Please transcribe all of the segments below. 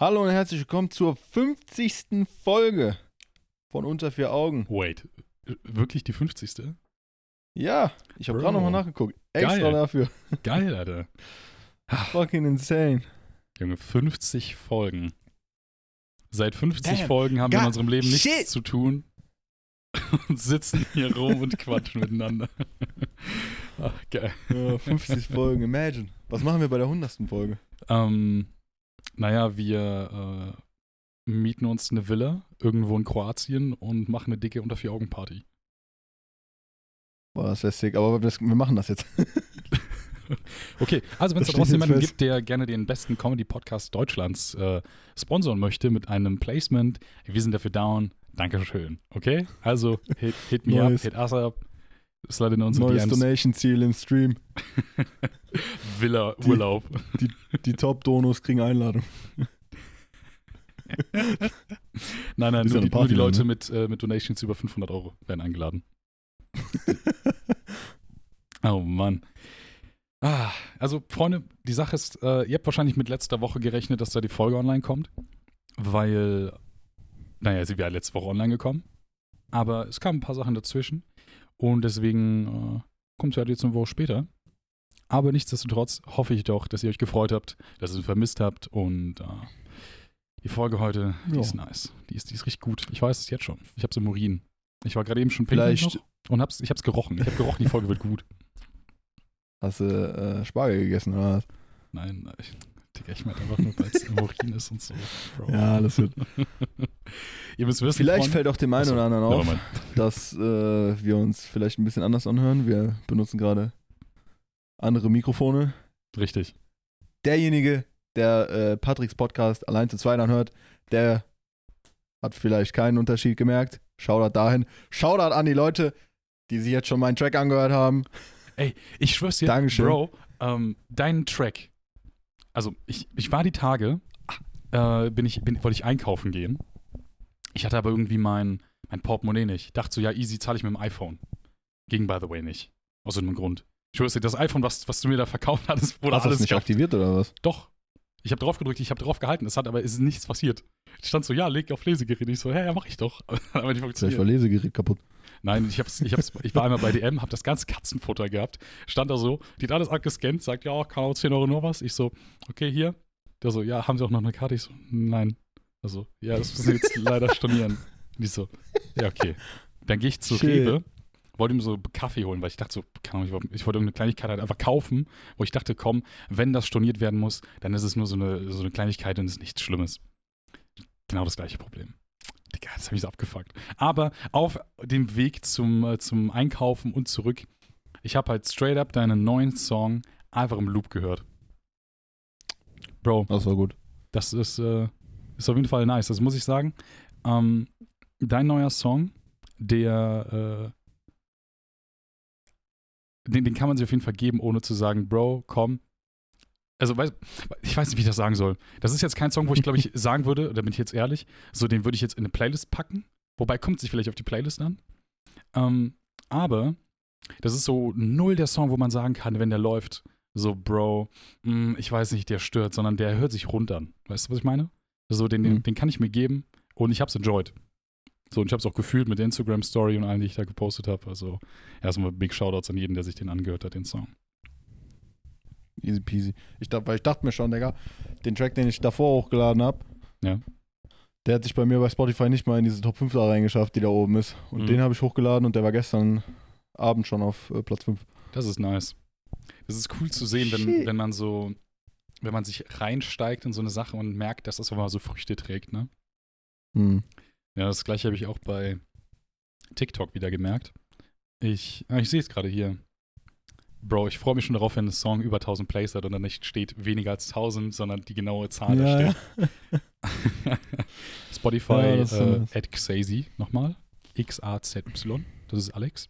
Hallo und herzlich willkommen zur 50. Folge von Unter vier Augen. Wait, äh, wirklich die 50. Ja, ich habe gerade nochmal nachgeguckt. Extra Geil. dafür. Geil, Alter. Fucking insane. Junge, 50 Folgen. Seit 50 Damn. Folgen haben wir in God unserem Leben nichts shit. zu tun und sitzen hier rum und quatschen miteinander. Ach, geil. Ja, 50 Folgen, imagine. Was machen wir bei der 100. Folge? Ähm, naja, wir äh, mieten uns eine Villa irgendwo in Kroatien und machen eine dicke Unter vier Augen Party. Boah, das wäre sick, aber das, wir machen das jetzt. Okay, also wenn es da draußen jemanden fest. gibt, der gerne den besten Comedy-Podcast Deutschlands äh, sponsern möchte mit einem Placement, wir sind dafür down. Dankeschön. Okay? Also hit, hit me Neues- up, hit us up. Slide in unsere Neues. Donation-Ziel im Stream. Villa, Die- Urlaub. Die Top-Donos kriegen Einladung. Nein, nein, Ist nur die, nur die Leute ne? mit, äh, mit Donations über 500 Euro werden eingeladen. Oh Mann. Ah, also Freunde, die Sache ist, äh, ihr habt wahrscheinlich mit letzter Woche gerechnet, dass da die Folge online kommt, weil, naja, sie wäre letzte Woche online gekommen, aber es kamen ein paar Sachen dazwischen und deswegen äh, kommt sie halt jetzt eine Woche später. Aber nichtsdestotrotz hoffe ich doch, dass ihr euch gefreut habt, dass ihr vermisst habt und äh, die Folge heute, die Ja. ist nice. Die ist, die ist richtig gut. Ich weiß es jetzt schon. Ich hab's im Urin. Ich war gerade eben schon Vielleicht noch und hab's, ich hab's gerochen. Ich hab gerochen, die Folge wird gut. hast du äh, Spargel gegessen oder was? Nein, nein, ich, Digga, ich meine einfach nur, weil es im Urin ist und so. Bro. Ja, das wird. Ihr müsst wissen, Vielleicht Freunde- fällt auch dem einen oder anderen auf, dass äh, wir uns vielleicht ein bisschen anders anhören. Wir benutzen gerade andere Mikrofone. Richtig. derjenige, der äh, Patricks Podcast allein zu zweit anhört, der hat vielleicht keinen Unterschied gemerkt. Shoutout dahin. Shoutout an die Leute, die sich jetzt schon meinen Track angehört haben. Ich schwör's dir, Dankeschön. Bro, ähm, dein Track. Also, ich, ich war die Tage, äh, bin ich, bin, wollte ich einkaufen gehen. Ich hatte aber irgendwie mein, mein Portemonnaie nicht. Dachte so, ja, easy, zahle ich mit dem iPhone. Ging, by the way, nicht. Aus irgendeinem Grund. Ich dir, das iPhone, was, was du mir da verkauft hattest, wurde Hast alles nicht kaputt. aktiviert oder was? Doch. Ich habe drauf gedrückt, ich habe drauf gehalten. Es hat aber ist nichts passiert. Ich stand so, ja, leg auf Lesegerät. Ich so, hä, ja, mach ich doch. aber nicht Vielleicht funktioniert. war Lesegerät kaputt. Nein, ich, hab's, ich, hab's, ich war einmal bei DM, hab das ganze Katzenfutter gehabt. Stand da so, die hat alles abgescannt, sagt, ja, kann auch 10 Euro nur was. Ich so, okay, hier. Der so, ja, haben Sie auch noch eine Karte? Ich so, nein. Also, ja, das müssen Sie jetzt leider stornieren. Und ich so, ja, okay. Dann gehe ich zu Shit. Rewe, wollte ihm so Kaffee holen, weil ich dachte so, keine Ahnung, ich wollte, ich wollte irgendeine Kleinigkeit halt einfach kaufen, wo ich dachte, komm, wenn das storniert werden muss, dann ist es nur so eine, so eine Kleinigkeit und ist nichts Schlimmes. Genau das gleiche Problem. Digga, das habe ich so abgefuckt. Aber auf dem Weg zum, äh, zum Einkaufen und zurück, ich habe halt straight up deinen neuen Song einfach im Loop gehört. Bro, Das war gut. das ist, äh, ist auf jeden Fall nice. Das muss ich sagen. Ähm, dein neuer Song, der, äh, den, den kann man sich auf jeden Fall geben, ohne zu sagen, Bro, komm. Also, weiß, ich weiß nicht, wie ich das sagen soll. Das ist jetzt kein Song, wo ich, glaube ich, sagen würde, da bin ich jetzt ehrlich, so den würde ich jetzt in eine Playlist packen. Wobei kommt sich vielleicht auf die Playlist an. Ähm, aber das ist so null der Song, wo man sagen kann, wenn der läuft, so, Bro, mh, ich weiß nicht, der stört, sondern der hört sich rund an. Weißt du, was ich meine? So, den, den, Mhm. den kann ich mir geben und ich hab's enjoyed. So, und ich hab's auch gefühlt mit der Instagram-Story und allen, die ich da gepostet habe. Also, erstmal Big Shoutouts an jeden, der sich den angehört hat, den Song. Easy peasy. Ich, dacht- weil ich dachte mir schon, Digga, den Track, den ich davor hochgeladen habe, Ja. der hat sich bei mir bei Spotify nicht mal in diese Top 5 da reingeschafft, die da oben ist. Und Mhm. den habe ich hochgeladen und der war gestern Abend schon auf äh, Platz 5. Das ist nice. Das ist cool zu sehen, wenn, Shit. wenn man so, wenn man sich reinsteigt in so eine Sache und merkt, dass das einmal so Früchte trägt, ne? Hm. Ja, das gleiche habe ich auch bei TikTok wieder gemerkt. Ich, ah, ich sehe es gerade hier. Bro, ich freue mich schon darauf, wenn ein Song über 1000 Plays hat und dann nicht steht weniger als 1000, sondern die genaue Zahl da Ja, steht. Spotify, Ja, äh, Xazy nochmal. X-A-Z-Y. Das ist Alex.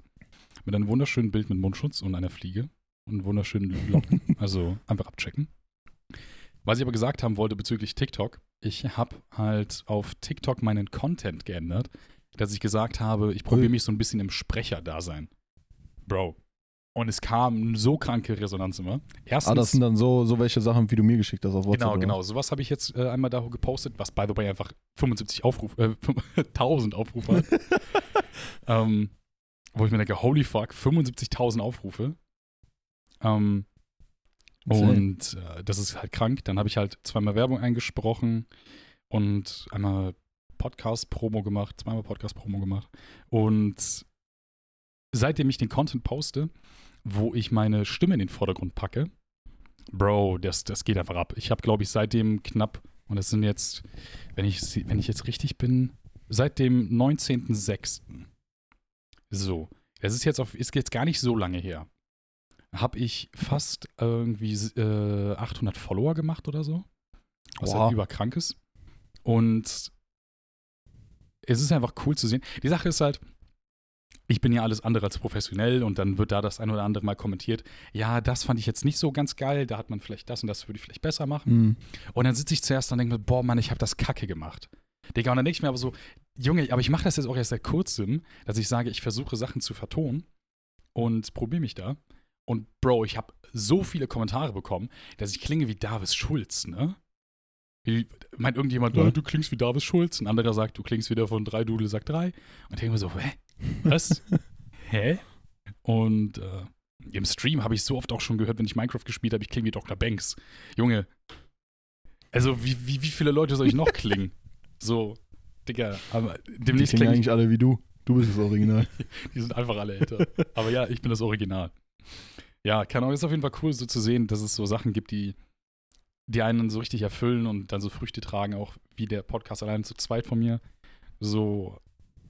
Mit einem wunderschönen Bild mit Mundschutz und einer Fliege. Und wunderschönen Locken. also einfach abchecken. Was ich aber gesagt haben wollte bezüglich TikTok, ich habe halt auf TikTok meinen Content geändert, dass ich gesagt habe, ich probiere mich so ein bisschen im Sprecherdasein. Bro, Und es kam so kranke Resonanz immer. Erstens, Ah, das sind dann so, so welche Sachen, wie du mir geschickt hast auf WhatsApp. Genau, oder? genau. Sowas habe ich jetzt äh, einmal da gepostet, was by the way einfach 75 Aufrufe, äh, 1000 Aufrufe hat. ähm, wo ich mir denke, holy fuck, 75.000 Aufrufe. Ähm, und äh, das ist halt krank. Dann habe ich halt zweimal Werbung eingesprochen und einmal Podcast-Promo gemacht, zweimal Podcast-Promo gemacht. Und seitdem ich den Content poste, wo ich meine Stimme in den Vordergrund packe, Bro, das, das geht einfach ab. Ich habe, glaube ich, seitdem knapp, und das sind jetzt, wenn ich, wenn ich jetzt richtig bin, seit dem 19.06. So, das ist jetzt, auf, ist jetzt gar nicht so lange her. Habe ich fast irgendwie äh, 800 Follower gemacht oder so. Was Wow. halt überkrank ist. Und es ist einfach cool zu sehen. Die Sache ist halt, ich bin ja alles andere als professionell und dann wird da das ein oder andere mal kommentiert. Ja, das fand ich jetzt nicht so ganz geil, da hat man vielleicht das und das würde ich vielleicht besser machen. Mhm. Und dann sitze ich zuerst und denke mir, boah, Mann, ich habe das kacke gemacht. Digga, und dann denke ich mir aber so, Junge, aber ich mache das jetzt auch erst seit kurzem, dass ich sage, ich versuche Sachen zu vertonen und probiere mich da. Und Bro, ich habe so viele Kommentare bekommen, dass ich klinge wie Davis Schulz, ne? Wie, meint irgendjemand, Ja. "Oh, du klingst wie Davis Schulz. Ein anderer sagt, du klingst wieder von drei Dudel sagt drei. Und ich denke mir so, hä? Was? hä? Und äh, im Stream habe ich so oft auch schon gehört, wenn ich Minecraft gespielt habe, ich klinge wie Dr. Banks. Junge, also wie, wie, wie viele Leute soll ich noch klingen? so, Digga, aber demnächst klingen klinge ich, eigentlich alle wie du. Du bist das Original. die sind einfach alle älter. aber ja, ich bin das Original. Ja, keine Ahnung, ist auf jeden Fall cool so zu sehen, dass es so Sachen gibt, die, die einen so richtig erfüllen und dann so Früchte tragen, auch wie der Podcast allein zu zweit von mir. So,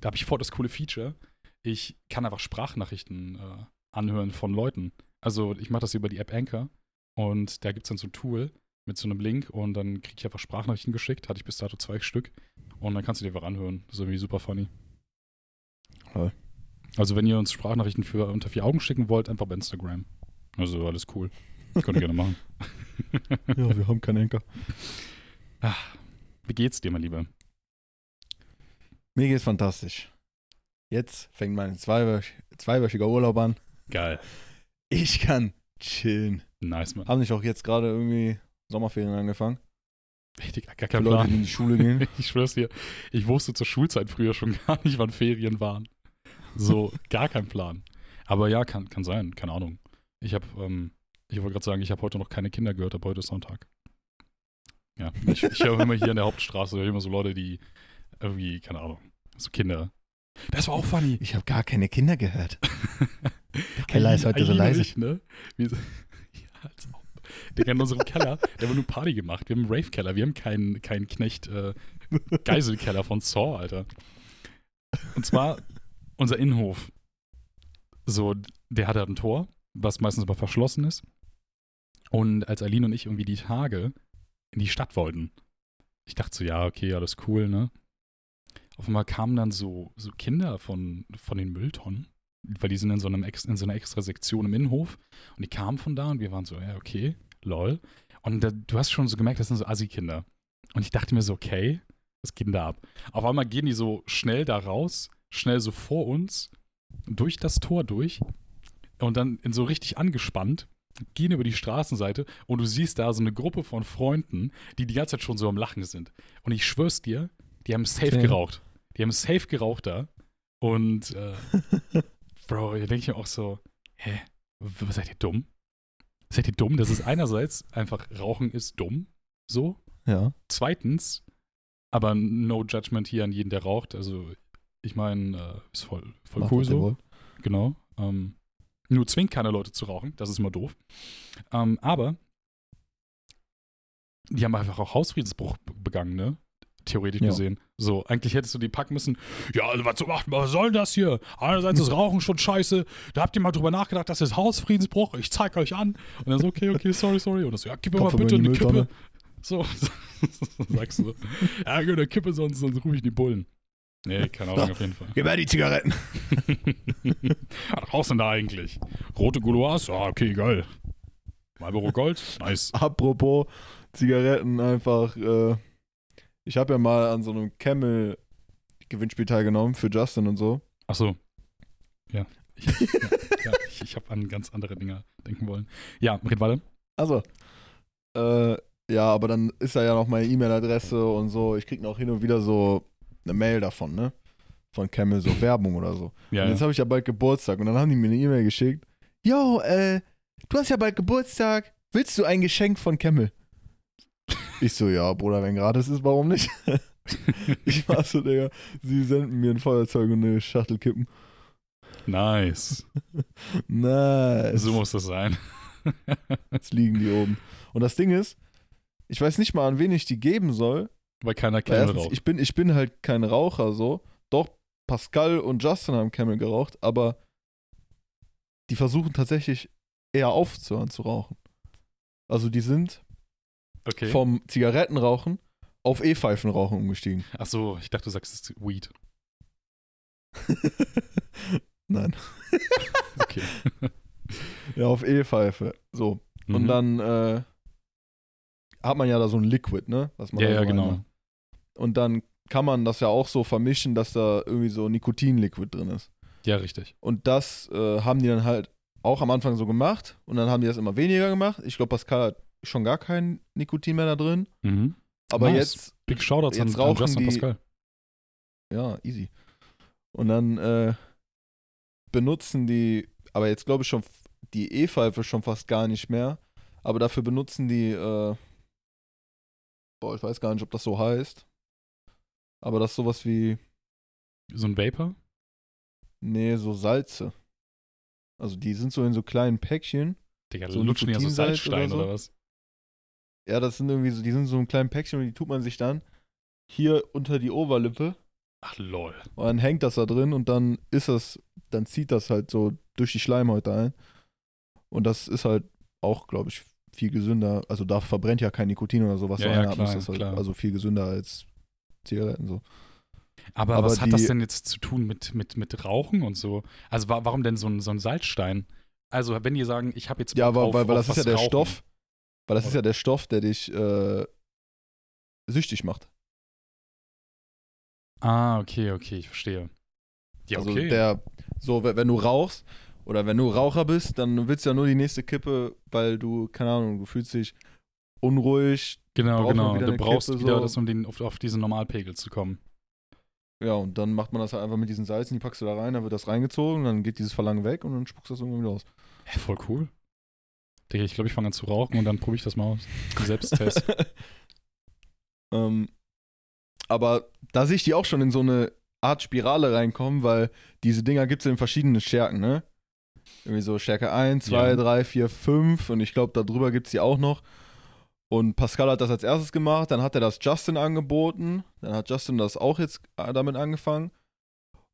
da habe ich vor das coole Feature. Ich kann einfach Sprachnachrichten äh, anhören von Leuten. Also ich mache das über die App Anchor und da gibt es dann so ein Tool mit so einem Link und dann kriege ich einfach Sprachnachrichten geschickt. Hatte ich bis dato zwei Stück. Und dann kannst du dir einfach anhören. Das ist irgendwie super funny. Toll. Also wenn ihr uns Sprachnachrichten für unter vier Augen schicken wollt, einfach bei Instagram. Also alles cool. Könnt ihr gerne machen. ja, wir haben keinen Enker. Wie geht's dir, mein Lieber? Mir geht's fantastisch. Jetzt fängt mein zweiwöch zweiwöchiger Urlaub an. Geil. Ich kann chillen. Nice, Mann. Haben nicht auch jetzt gerade irgendwie Sommerferien angefangen? Richtig, gar kein Leute, Plan. die in die Schule gehen. Ich schwör's dir, ich wusste zur Schulzeit früher schon gar nicht, wann Ferien waren. So, gar kein Plan. Aber ja, kann, kann sein, keine Ahnung. Ich habe, ähm, ich wollte gerade sagen, ich habe heute noch keine Kinder gehört, aber heute ist Sonntag. Ja, ich, ich höre immer hier in der Hauptstraße immer so Leute, die irgendwie, keine Ahnung, so Kinder. Das war auch funny. Ich habe gar keine Kinder gehört. Der Keller ist heute so leise. Ich, ne? Wir, ja, als ob. Digga, in unserem Keller, der wird nur Party gemacht. Wir haben einen Rave-Keller, wir haben keinen keinen Knecht äh, Geiselkeller von Saw, Alter. Und zwar unser Innenhof. So, der hat halt ein Tor, was meistens aber verschlossen ist. Und als Aline und ich irgendwie die Tage in die Stadt wollten, ich dachte so, ja, okay, alles cool, ne? Auf einmal kamen dann so, so Kinder von, von den Mülltonnen, weil die sind in so, einem in so einer extra Sektion im Innenhof und die kamen von da und wir waren so, ja, okay, lol. Und da, du hast schon so gemerkt, das sind so Assi-Kinder. Und ich dachte mir so, okay, was geht denn da ab? Auf einmal gehen die so schnell da raus, schnell so vor uns, durch das Tor durch und dann in so richtig angespannt, gehen über die Straßenseite und du siehst da so eine Gruppe von Freunden, die die ganze Zeit schon so am Lachen sind. Und ich schwör's dir, die haben safe Okay. geraucht. Die haben safe geraucht da. Und, äh, Bro, da denke ich mir auch so, hä, w- seid ihr dumm? Seid ihr dumm? Das ist einerseits einfach, Rauchen ist dumm, so. Ja. Zweitens, aber no judgment hier an jeden, der raucht. Also, ich meine, äh, ist voll, voll cool was so. Genau. Ähm, nur zwingt keine Leute zu rauchen, das ist immer doof. Ähm, aber die haben einfach auch Hausfriedensbruch be- begangen, ne? Theoretisch Ja. gesehen. So, eigentlich hättest du die packen müssen. Ja, also was, macht, was soll das hier? Einerseits ist Rauchen schon scheiße. Da habt ihr mal drüber nachgedacht, das ist Hausfriedensbruch. Ich zeig euch an. Und dann so, okay, okay, sorry, sorry. Und das so, ja, gib mir mal bitte eine Kippe. So, sagst du. Ja, gib eine Kippe, sonst, sonst rufe ich die Bullen. Nee, keine Ahnung, auf jeden Fall. Gib her die Zigaretten. Was rauchst du denn da eigentlich? Rote Gouloirs? Ja, okay, geil. Marlboro Gold? Nice. Apropos Zigaretten, einfach. Äh, ich habe ja mal an so einem Camel-Gewinnspiel teilgenommen für Justin und so. Ach so. Ja. Ich, ja, ja, ich, ich habe an ganz andere Dinge denken wollen. Ja, red weiter. Also, äh, ja, aber dann ist da ja noch meine E-Mail-Adresse und so. Ich krieg noch hin und wieder so eine Mail davon, ne? Von Camel, so Werbung oder so. Ja, und jetzt ja. habe ich ja bald Geburtstag und dann haben die mir eine E-Mail geschickt. Yo, äh, du hast ja bald Geburtstag. Willst du ein Geschenk von Camel? Ich so, ja, Bruder, wenn gratis ist, warum nicht? ich war so, Digga, sie senden mir ein Feuerzeug und eine Schachtel kippen. Nice. Nice. So muss das sein. Jetzt liegen die oben. Und das Ding ist, ich weiß nicht mal, an wen ich die geben soll. Weil keiner Camel erstens, raucht. ich, bin, ich bin halt kein Raucher so. Doch, Pascal und Justin haben Camel geraucht, aber die versuchen tatsächlich eher aufzuhören zu rauchen. Also die sind Okay. vom Zigarettenrauchen auf E-Pfeifenrauchen umgestiegen. Ach so, ich dachte, du sagst es ist Weed. Nein. Okay. Ja, auf E-Pfeife. So. Und Mhm. dann äh, hat man ja da so ein Liquid, ne? Was man Ja, ja, genau. Und dann kann man das ja auch so vermischen, dass da irgendwie so Nikotin-Liquid drin ist. Ja, richtig. Und das äh, haben die dann halt auch am Anfang so gemacht. Und dann haben die das immer weniger gemacht. Ich glaube, Pascal hat schon gar kein Nikotin mehr da drin. Mhm. Aber Nice. jetzt, Big Shoutouts an, Jetzt an rauchen Justin und die- Pascal. ja, easy. Und dann äh, benutzen die, aber jetzt glaube ich schon, die E-Pfeife schon fast gar nicht mehr. Aber dafür benutzen die, äh, boah, ich weiß gar nicht, ob das so heißt. Aber das ist sowas wie, So ein Vapor? nee, so Salze. Also die sind so in so kleinen Päckchen. Digga, So lutschen ja so Nikotinsalz Salzstein oder oder, so? was? Ja, das sind irgendwie so, die sind so ein kleinen Päckchen und die tut man sich dann hier unter die Oberlippe Ach lol. und dann hängt das da drin und dann ist das, dann zieht das halt so durch die Schleimhäute ein. Und das ist halt auch, glaube ich, viel gesünder. Also da verbrennt ja kein Nikotin oder sowas. Ja, ja, klar, halt klar. also viel gesünder als Zigaretten so. Aber, Aber was hat das denn jetzt zu tun mit, mit, mit Rauchen und so? Also wa warum denn so ein, so ein Salzstein? Also wenn die sagen, ich habe jetzt Ja, weil, auf, weil, weil das ist ja der rauchen. Stoff, weil das ist ja der Stoff, der dich äh, süchtig macht. Ah, okay, okay, ich verstehe. Ja, also okay. der, so, wenn du rauchst oder wenn du Raucher bist, dann willst du ja nur die nächste Kippe, weil du, keine Ahnung, du fühlst dich unruhig. genau, genau. Du brauchst Kippe, wieder so. das, um den, auf, auf diesen Normalpegel zu kommen. Ja, und dann macht man das halt einfach mit diesen Salzen, die packst du da rein, dann wird das reingezogen, dann geht dieses Verlangen weg und dann spuckst du das irgendwann wieder aus. Hä, voll cool. Digga, ich glaube, ich fange an zu rauchen und dann probiere ich das mal aus. Selbsttest. ähm, aber da sehe ich die auch schon in so eine Art Spirale reinkommen, weil diese Dinger gibt es in verschiedenen Stärken, ne? Irgendwie so Stärke 1, 2, Ja. 3, 4, 5 und ich glaube, darüber gibt es die auch noch. Und Pascal hat das als erstes gemacht, dann hat er das Justin angeboten, dann hat Justin das auch jetzt äh, damit angefangen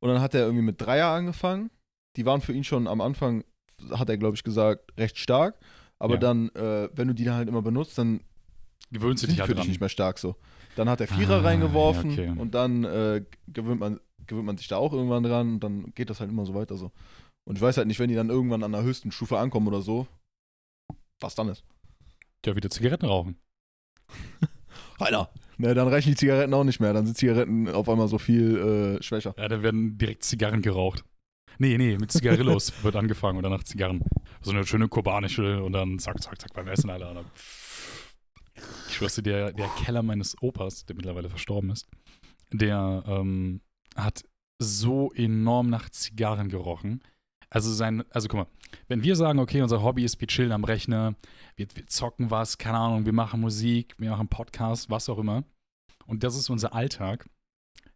und dann hat er irgendwie mit Dreier angefangen. Die waren für ihn schon am Anfang, hat er glaube ich gesagt, recht stark. Aber Ja. dann, äh, wenn du die dann halt immer benutzt, dann Gewöhnst du dich halt für dich nicht mehr stark so. Dann hat er Vierer Ah, reingeworfen ja, okay. und dann äh, gewöhnt, man, gewöhnt man sich da auch irgendwann dran und dann geht das halt immer so weiter so. Und ich weiß halt nicht, wenn die dann irgendwann an der höchsten Stufe ankommen oder so, was dann ist. Ja, wieder Zigaretten rauchen. Alter. Ne, dann reichen die Zigaretten auch nicht mehr. Dann sind Zigaretten auf einmal so viel äh, schwächer. Ja, dann werden direkt Zigarren geraucht. Nee, nee, mit Zigarillos wird angefangen und danach Zigarren. So eine schöne kubanische und dann zack, zack, zack beim Essen, Alter. Dann ich schwör's dir, der, der Keller meines Opas, der mittlerweile verstorben ist, der ähm, hat so enorm nach Zigarren gerochen. Also sein, also guck mal, wenn wir sagen, okay, unser Hobby ist, wir chillen am Rechner, wir, wir zocken was, keine Ahnung, wir machen Musik, wir machen Podcast, was auch immer. Und das ist unser Alltag.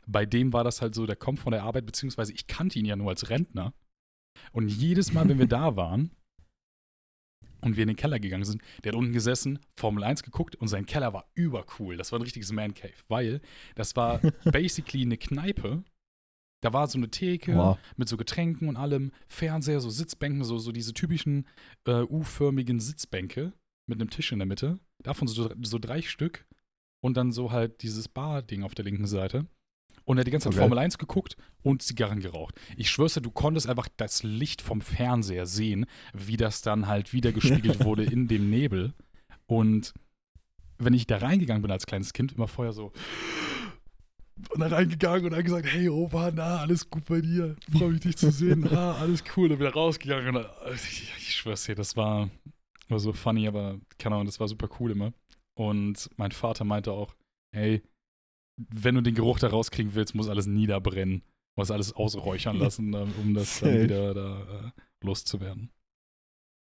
Bei dem war das halt so, der kommt von der Arbeit, beziehungsweise ich kannte ihn ja nur als Rentner. Und jedes Mal, wenn wir da waren und wir in den Keller gegangen sind, der hat unten gesessen, Formel 1 geguckt und sein Keller war übercool. Das war ein richtiges Man Cave, weil das war basically eine Kneipe. Da war so eine Theke Wow. mit so Getränken und allem, Fernseher, so Sitzbänken, so, so diese typischen äh, U-förmigen Sitzbänke mit einem Tisch in der Mitte. Davon so, so drei Stück. Und dann so halt dieses Bar-Ding auf der linken Seite. Und er hat die ganze Zeit Okay. Formel 1 geguckt und Zigarren geraucht. Ich schwör's dir, du konntest einfach das Licht vom Fernseher sehen, wie das dann halt wieder gespiegelt wurde in dem Nebel. Und wenn ich da reingegangen bin als kleines Kind, immer vorher so Und dann reingegangen und dann gesagt, hey Opa, na, alles gut bei dir. Freue mich, dich zu sehen. Na, alles cool. Dann wieder rausgegangen. Und dann, ich, ich schwör's dir, das war, war so funny, aber keine Ahnung, das war super cool immer. Und mein Vater meinte auch, hey, wenn du den Geruch da rauskriegen willst, muss alles niederbrennen. Muss alles ausräuchern lassen, um das dann wieder da äh, loszuwerden.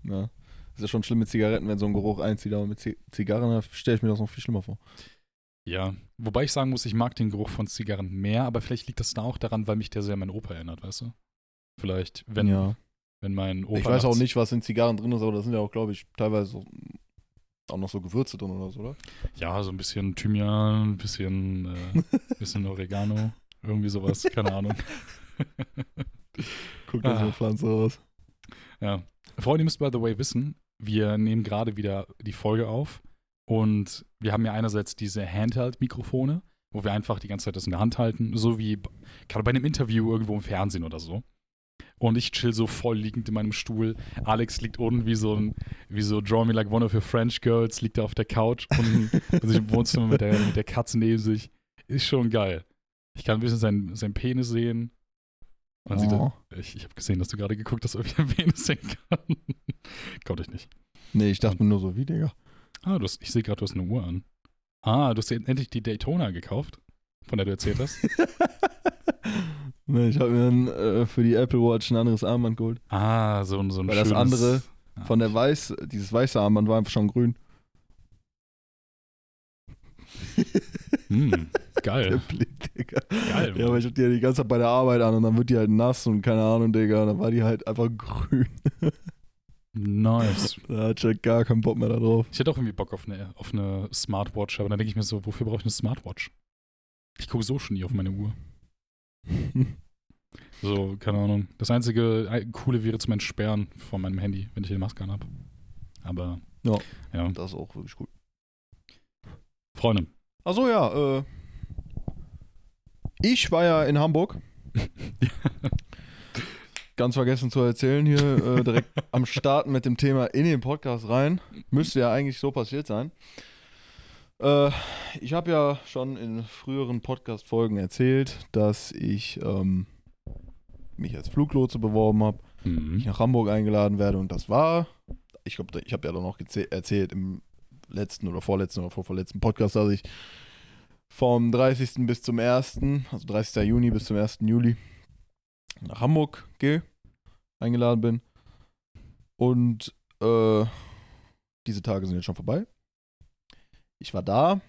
Ja. Ist ja schon schlimm mit Zigaretten, wenn so ein Geruch einzieht, aber mit Zigarren stelle ich mir das noch viel schlimmer vor. Ja, wobei ich sagen muss, ich mag den Geruch von Zigarren mehr, aber vielleicht liegt das da auch daran, weil mich der sehr an meinen Opa erinnert, weißt du? Vielleicht, wenn, ja. wenn mein Opa. Ich weiß auch nicht, was in Zigarren drin ist, aber da sind ja auch, glaube ich, teilweise so, auch noch so Gewürze drin oder so, oder? Ja, so ein bisschen Thymian, ein bisschen, äh, bisschen Oregano, irgendwie sowas, keine Ahnung. Guckt ah. so eine Pflanze aus. Ja. Freunde, ihr müsst by the way wissen, wir nehmen gerade wieder die Folge auf und wir haben ja einerseits diese Handheld-Mikrofone, wo wir einfach die ganze Zeit das in der Hand halten, so wie gerade bei einem Interview irgendwo im Fernsehen oder so. Und ich chill so voll liegend in meinem Stuhl. Alex liegt unten wie so ein, wie so Draw Me Like One of Your French Girls, liegt da auf der Couch und sich im Wohnzimmer mit der, mit der Katze neben sich. Ist schon geil. Ich kann ein bisschen seinen sein Penis sehen. Man oh. sieht, ich, ich habe gesehen, dass du gerade geguckt hast, ob ich einen Penis sehen kann. Konnte ich nicht. Nee, ich dachte mir nur so, wie, Digga. Ah, du hast, ich sehe gerade, du hast eine Uhr an. Ah, du hast endlich die Daytona gekauft, von der du erzählt hast. nee, ich habe mir äh, für die Apple Watch ein anderes Armband geholt. Ah, so, so ein Weil schönes, das andere ah. von der weiß, dieses weiße Armband war einfach schon grün. hm, geil. Blick, Digga. Geil. Mann. Ja, aber ich hab die ja die ganze Zeit bei der Arbeit an und dann wird die halt nass und keine Ahnung, Digga. Und dann war die halt einfach grün. Nice. Da hat ich gar keinen Bock mehr darauf. Ich hätte auch irgendwie Bock auf eine, auf eine Smartwatch, aber dann denke ich mir so, wofür brauche ich eine Smartwatch? Ich gucke so schon nie auf meine Uhr. so, keine Ahnung. Das einzige Coole wäre zum Entsperren von meinem Handy, wenn ich eine Maske habe. Aber. Ja, ja. Das ist auch wirklich gut. Freunde. Achso, ja. Äh, ich war ja in Hamburg. ganz vergessen zu erzählen, hier äh, direkt am Starten mit dem Thema in den Podcast rein. Müsste ja eigentlich so passiert sein. Äh, ich habe ja schon in früheren Podcast-Folgen erzählt, dass ich ähm, mich als Fluglotse beworben habe, mhm. ich nach Hamburg eingeladen werde und das war, ich glaube, ich habe ja dann noch erzählt im letzten oder vorletzten oder vorvorletzten Podcast, dass ich vom 30. bis zum 1., also 30. Juni bis zum 1. Juli nach Hamburg gehe, eingeladen bin. Und äh, diese Tage sind jetzt schon vorbei. Ich war da.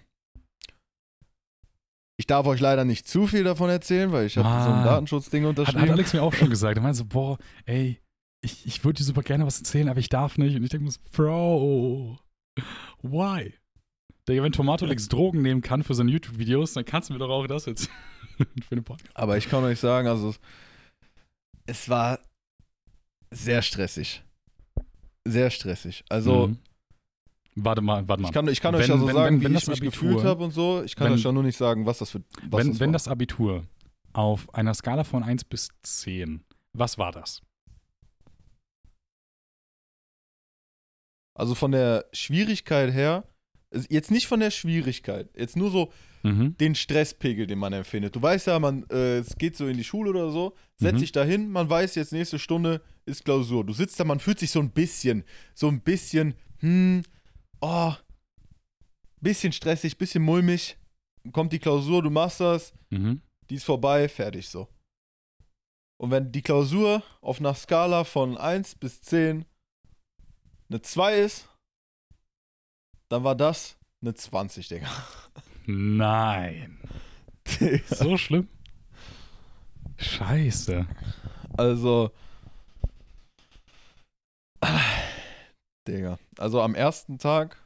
Ich darf euch leider nicht zu viel davon erzählen, weil ich habe ah, so ein Datenschutzding unterschrieben. Hat, hat Alex mir auch schon gesagt. Er meinte so, boah, ey, ich, ich würde dir super gerne was erzählen, aber ich darf nicht. Und ich denke mir so, Bro, why? Der, wenn Tomatolix Drogen nehmen kann für seine YouTube-Videos, dann kannst du mir doch auch das jetzt für den Podcast. Aber ich kann euch sagen, also es war sehr stressig. Sehr stressig. Also. Mhm. Warte mal, warte mal. Ich kann, ich kann wenn, euch ja so wenn, sagen, wenn, wie ich mich Abitur, gefühlt habe und so. Ich kann euch ja nur nicht sagen, was das für. Was wenn, das wenn das Abitur auf einer Skala von 1 bis 10, was war das? Also von der Schwierigkeit her, jetzt nicht von der Schwierigkeit, jetzt nur so, mhm. den Stresspegel, den man empfindet. Du weißt ja, man, äh, es geht so in die Schule oder so, setzt mhm. sich da hin, man weiß jetzt, nächste Stunde ist Klausur. Du sitzt da, man fühlt sich so ein bisschen, so ein bisschen, hm, oh, bisschen stressig, bisschen mulmig. Kommt die Klausur, du machst das, mhm. die ist vorbei, fertig so. Und wenn die Klausur auf einer Skala von 1 bis 10 eine 2 ist, dann war das eine 20, Digga. Nein. so schlimm? Scheiße. Also. Digga. Also am ersten Tag,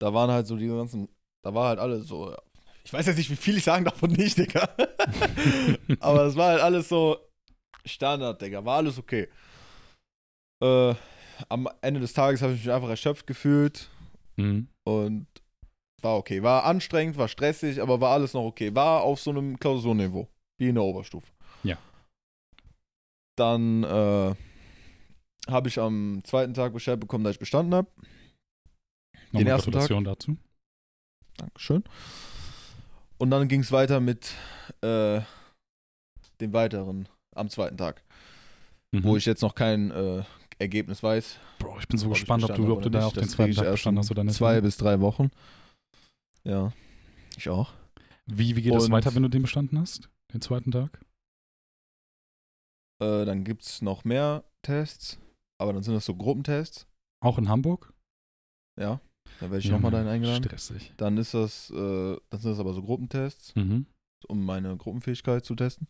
da waren halt so die ganzen. Da war halt alles so. Ich weiß jetzt nicht, wie viel ich sagen darf und nicht, Digga. Aber es war halt alles so Standard, Digga. War alles okay. Äh, am Ende des Tages habe ich mich einfach erschöpft gefühlt. Mhm. Und war okay. War anstrengend, war stressig, aber war alles noch okay. War auf so einem Klausurniveau, wie in der Oberstufe. Ja. Dann äh, habe ich am zweiten Tag Bescheid bekommen, dass ich bestanden habe. Den ersten Tag. dazu. Dankeschön. Und dann ging es weiter mit äh, dem weiteren am zweiten Tag, Mhm. wo ich jetzt noch kein äh, Ergebnis weiß. Bro, ich bin so gespannt, ob du, ob du da auf den zweiten Tag bestanden hast oder nicht. Zwei bis drei Wochen. Ja, ich auch. Wie, wie geht es weiter, wenn du den bestanden hast? Den zweiten Tag? Äh, dann gibt es noch mehr Tests, aber dann sind das so Gruppentests. Auch in Hamburg? Ja, da werde ich nochmal dahin eingeladen. Stressig. Dann ist das, äh, dann sind das aber so Gruppentests, Mhm. um meine Gruppenfähigkeit zu testen.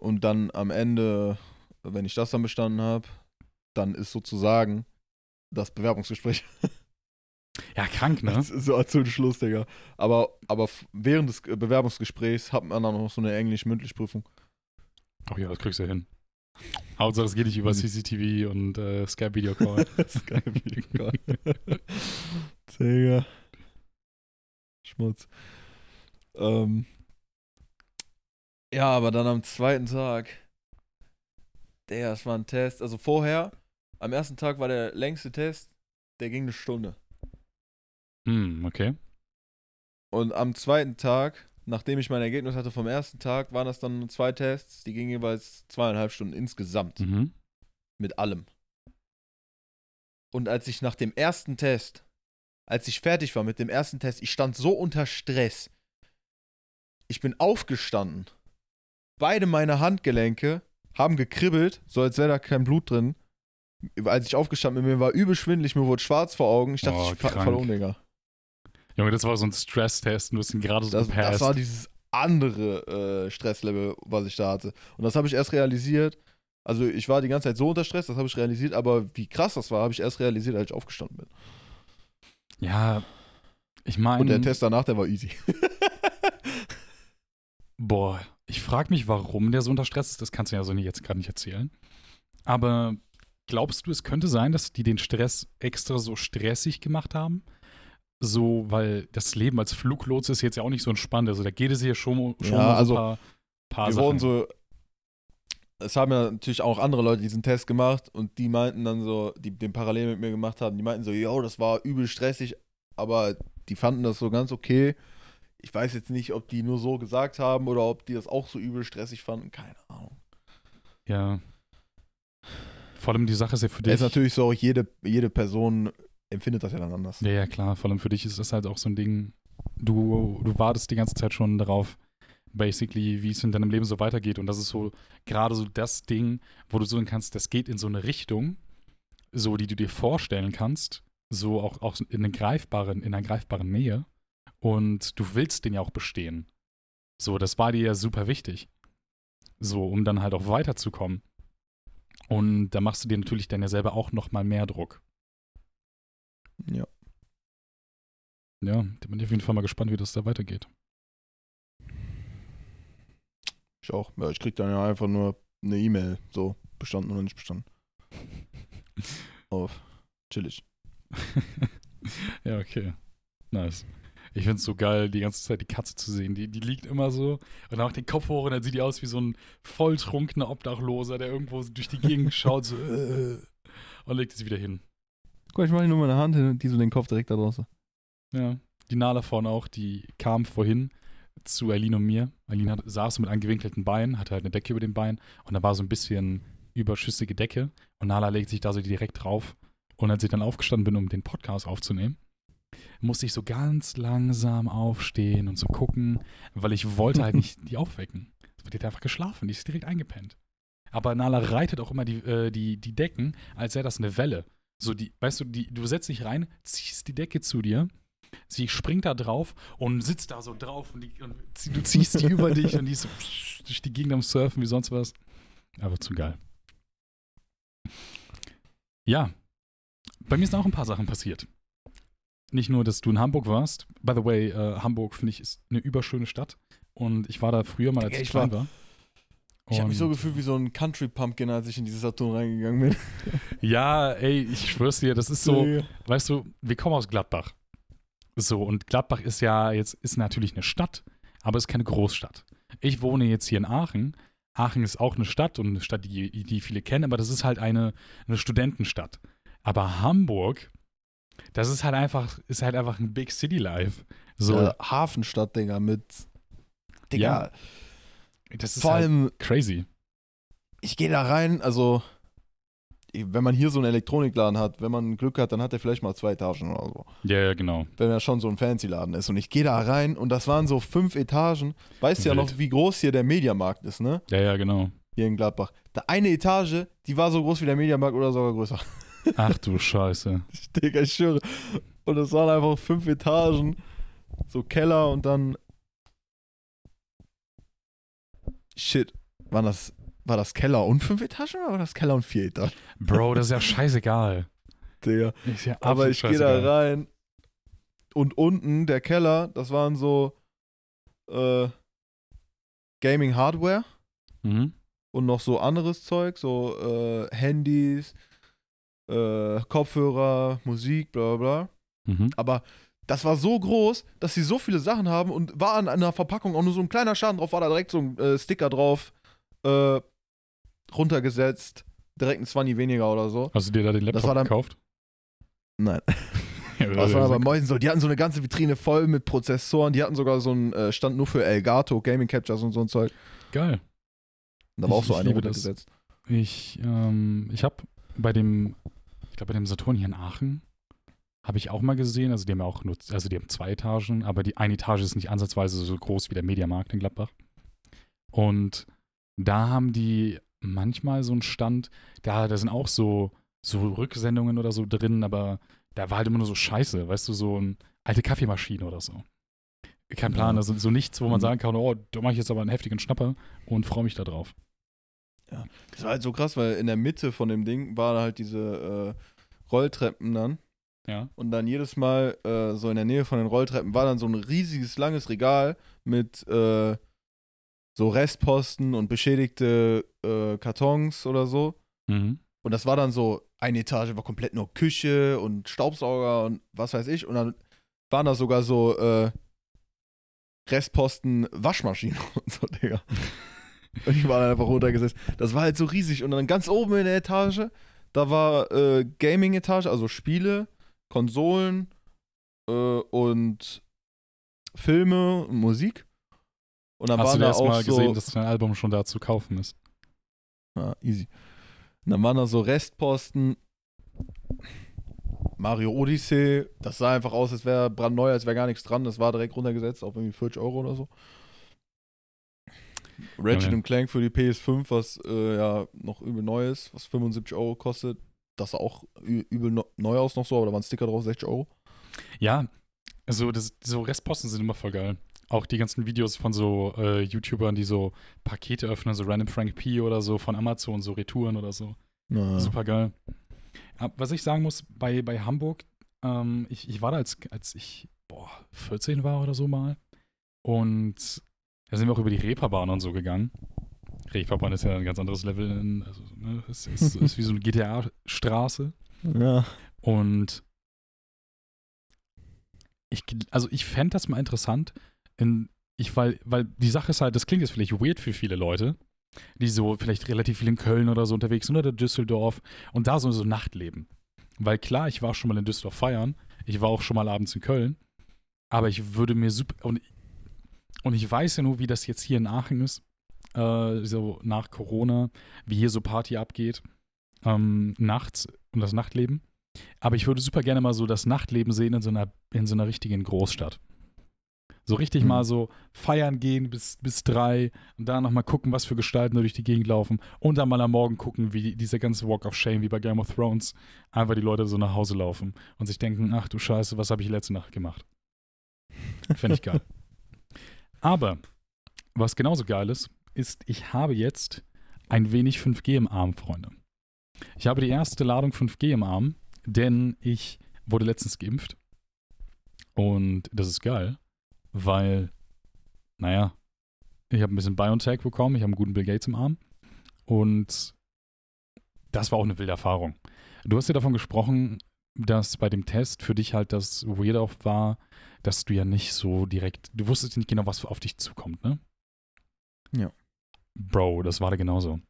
Und dann am Ende, wenn ich das dann bestanden habe, dann ist sozusagen das Bewerbungsgespräch. Ja, krank, ne? Das ist so als Schluss, Digga. Aber, aber während des Bewerbungsgesprächs hat man dann noch so eine Englisch-Mündlich-Prüfung. Ach ja, das kriegst du hin. Hauptsache, es geht nicht über Mhm. CCTV und äh, Skype Video Call. Skype Video Call. Digga. Schmutz. Ähm. Ja, aber dann am zweiten Tag. Der, es war ein Test. Also vorher, am ersten Tag war der längste Test, der ging eine Stunde. Hm, okay. Und am zweiten Tag, nachdem ich mein Ergebnis hatte vom ersten Tag, waren das dann zwei Tests, die gingen jeweils zweieinhalb Stunden insgesamt. Mhm. Mit allem. Und als ich nach dem ersten Test, als ich fertig war mit dem ersten Test, ich stand so unter Stress. Ich bin aufgestanden. Beide meine Handgelenke haben gekribbelt, so als wäre da kein Blut drin. Als ich aufgestanden bin, mir war übel schwindelig, mir wurde schwarz vor Augen. Ich dachte, Oh, ich um, Digga. Junge, das war so ein Stresstest und du hast ihn gerade so Das, gepasst. das war dieses andere äh, Stresslevel, was ich da hatte. Und das habe ich erst realisiert. Also ich war die ganze Zeit so unter Stress, das habe ich realisiert, aber wie krass das war, habe ich erst realisiert, als ich aufgestanden bin. ja, ich meine, Und der Test danach, der war easy. boah, ich frage mich, warum der so unter Stress ist. Das kannst du ja so nicht, jetzt gerade nicht erzählen. Aber glaubst du, es könnte sein, dass die den Stress extra so stressig gemacht haben? So, weil das Leben als Fluglotse ist jetzt ja auch nicht so entspannt. Also da geht es hier schon, schon Ja, um also, so ein paar, paar Wir Sachen. wurden so. Es haben ja natürlich auch andere Leute diesen Test gemacht und die meinten dann so, die den parallel mit mir gemacht haben, die meinten so, yo, das war übel stressig, aber die fanden das so ganz okay. Ich weiß jetzt nicht, ob die nur so gesagt haben oder ob die das auch so übel stressig fanden, keine Ahnung. ja. Vor allem die Sache ist ja für dich. ist natürlich so, jede, jede Person empfindet das ja dann anders. Ja, ja, klar. Vor allem für dich ist das halt auch so ein Ding. Du, du wartest die ganze Zeit schon darauf, basically, wie es in deinem Leben so weitergeht. Und das ist so gerade so das Ding, wo du so kannst, das geht in so eine Richtung, so die du dir vorstellen kannst, so auch, auch in, einer greifbaren, in einer greifbaren Nähe. Und du willst den ja auch bestehen. So, das war dir ja super wichtig. So, um dann halt auch weiterzukommen. Und da machst du dir natürlich dann ja selber auch noch mal mehr Druck. Ja. Ja, da bin ich auf jeden Fall mal gespannt, wie das da weitergeht. Ich auch. Ja, ich krieg dann ja einfach nur eine E-Mail, so, bestanden oder nicht bestanden. Auf. Chillig. ja, okay. Nice. Ich find's so geil, die ganze Zeit die Katze zu sehen. Die, die liegt immer so und macht den Kopf hoch und dann sieht die aus wie so ein volltrunkener Obdachloser, der irgendwo durch die Gegend schaut so, äh, und legt sie wieder hin. Guck, ich mache nur meine Hand hin und die so den Kopf direkt da draußen. Ja. Die Nala vorne auch, die kam vorhin zu Eileen und mir. Eileen hat, saß so mit angewinkelten Beinen, hatte halt eine Decke über den Beinen und da war so ein bisschen überschüssige Decke und Nala legt sich da so direkt drauf. Und als ich dann aufgestanden bin, um den Podcast aufzunehmen, musste ich so ganz langsam aufstehen und so gucken, weil ich wollte halt nicht die aufwecken. Die hat einfach geschlafen, die ist direkt eingepennt. Aber Nala reitet auch immer die, äh, die, die Decken, als wäre das eine Welle. So die, weißt du, die, du setzt dich rein, ziehst die Decke zu dir, sie springt da drauf und sitzt da so drauf und, die, und du ziehst die über dich und die ist so durch die Gegend am Surfen wie sonst was. Einfach zu geil. Ja, bei mir sind auch ein paar Sachen passiert. Nicht nur, dass du in Hamburg warst. By the way, äh, Hamburg finde ich ist eine überschöne Stadt. Und ich war da früher mal, als ich ich klein war- war. Ich habe mich so gefühlt wie so ein Country Pumpkin, als ich in diese Saturn reingegangen bin. Ja, ey, ich schwör's dir, das ist so, weißt du, wir kommen aus Gladbach. So, und Gladbach ist ja jetzt, ist natürlich eine Stadt, aber es ist keine Großstadt. Ich wohne jetzt hier in Aachen. Aachen ist auch eine Stadt und eine Stadt, die, die viele kennen, aber das ist halt eine, eine Studentenstadt. Aber Hamburg Das ist halt einfach, ist halt einfach ein Big City Life. So, So Hafenstadt, Digga, mit. Digga, das ist vor halt allem, crazy. ich gehe da rein, also. Wenn man hier so einen Elektronikladen hat, wenn man Glück hat, dann hat er vielleicht mal zwei Etagen oder so. Ja, ja, genau. Wenn er schon so ein Fancy-Laden ist. Und ich gehe da rein und das waren so fünf Etagen. Weißt du ja noch, wie groß hier der Mediamarkt ist, ne? Ja, ja, genau. Hier in Gladbach. Da eine Etage, die war so groß wie der Mediamarkt oder sogar größer. Ach du Scheiße. Digga, ich schwöre. Und es waren einfach fünf Etagen, so Keller und dann. Shit. War das, war das Keller und fünf Etagen oder war das Keller und vier Etagen? Bro, das ist ja scheißegal. Digga. Ja Aber ich gehe da rein und unten, der Keller, das waren so äh, Gaming-Hardware Mhm. und noch so anderes Zeug, so äh, Handys, äh, Kopfhörer, Musik, bla bla bla. Mhm. Aber das war so groß, dass sie so viele Sachen haben und war an einer Verpackung auch nur so ein kleiner Schaden drauf, war da direkt so ein äh, Sticker drauf, äh, runtergesetzt, direkt ein 20 weniger oder so. Hast du dir da den Laptop dann- gekauft? Nein. Ja, Das war aber Mäusen so. Die hatten so eine ganze Vitrine voll mit Prozessoren. Die hatten sogar so einen äh, Stand nur für Elgato, Gaming Captures und so ein Zeug. Geil. Und da war auch Ich- so ich eine runtergesetzt. Ich, ähm, ich habe bei dem, ich glaube bei dem Saturn hier in Aachen, habe ich auch mal gesehen, also die haben ja auch nur, also die haben zwei Etagen, aber die eine Etage ist nicht ansatzweise so groß wie der Mediamarkt in Gladbach. Und da haben die manchmal so einen Stand, da, da sind auch so, so Rücksendungen oder so drin, aber da war halt immer nur so Scheiße, weißt du, so eine alte Kaffeemaschine oder so. Kein Plan, Ja. also so nichts, wo man Mhm. sagen kann, oh, da mache ich jetzt aber einen heftigen Schnapper und freue mich da drauf. Das war halt so krass, weil in der Mitte von dem Ding waren halt diese äh, Rolltreppen dann. Ja. Und dann jedes Mal äh, so in der Nähe von den Rolltreppen war dann so ein riesiges, langes Regal mit äh, so Restposten und beschädigte äh, Kartons oder so. Mhm. Und das war dann so, eine Etage war komplett nur Küche und Staubsauger und was weiß ich. Und dann waren da sogar so äh, Restposten Waschmaschinen und so, Digga. Und ich war dann einfach runtergesetzt. Das war halt so riesig. Und dann ganz oben in der Etage, da war äh, Gaming-Etage, also Spiele, Konsolen äh, und Filme und Musik. Und dann Hast du waren dir da erst auch mal so, gesehen, dass dein Album schon da zu kaufen ist? Ja, easy. Und dann waren da so Restposten. Mario Odyssey, das sah einfach aus, als wäre brandneu, als wäre gar nichts dran. Das war direkt runtergesetzt auf irgendwie 40 Euro oder so. Ratchet Okay. Clank für die PS5, was äh, ja noch übel neu ist, was 75 Euro kostet. Das sah auch übel neu aus noch so, aber da waren Sticker drauf, 60 Euro. Ja, also das, so Restposten sind immer voll geil. Auch die ganzen Videos von so äh, YouTubern, die so Pakete öffnen, so Random Frank P oder so von Amazon, so Retouren oder so. Ja. Super geil. Was ich sagen muss, bei, bei Hamburg, ähm, ich, ich war da als, als ich boah, 14 war oder so mal. Und da sind wir auch über die Reeperbahn und so gegangen. Reeperbahn ist ja ein ganz anderes Level. In, also, ne, es ist, ist wie so eine GTA-Straße. ja. Und ich, also ich fände das mal interessant, in, ich, weil, weil die Sache ist halt, das klingt jetzt vielleicht weird für viele Leute, die so vielleicht relativ viel in Köln oder so unterwegs sind oder Düsseldorf und da so, so Nachtleben. Weil klar, ich war schon mal in Düsseldorf feiern, ich war auch schon mal abends in Köln, aber ich würde mir super, und, und ich weiß ja nur, wie das jetzt hier in Aachen ist, äh, so nach Corona, wie hier so Party abgeht, ähm, nachts und das Nachtleben. Aber ich würde super gerne mal so das Nachtleben sehen in so einer, in so einer richtigen Großstadt. So richtig Mhm. mal so feiern gehen bis, bis drei und dann nochmal gucken, was für Gestalten da durch die Gegend laufen und dann mal am Morgen gucken, wie die, dieser ganze Walk of Shame wie bei Game of Thrones einfach die Leute so nach Hause laufen und sich denken, ach du Scheiße, was habe ich letzte Nacht gemacht? Fände ich geil. Aber was genauso geil ist, ist, ich habe jetzt ein wenig 5G im Arm, Freunde. Ich habe die erste Ladung 5G im Arm, denn ich wurde letztens geimpft. Und das ist geil, weil, naja, ich habe ein bisschen BioNTech bekommen, ich habe einen guten Bill Gates im Arm. Und das war auch eine wilde Erfahrung. Du hast ja davon gesprochen, dass bei dem Test für dich halt das Weird auch war, dass du ja nicht so direkt, du wusstest nicht genau, was auf dich zukommt, ne? Ja. Bro, das war da genauso.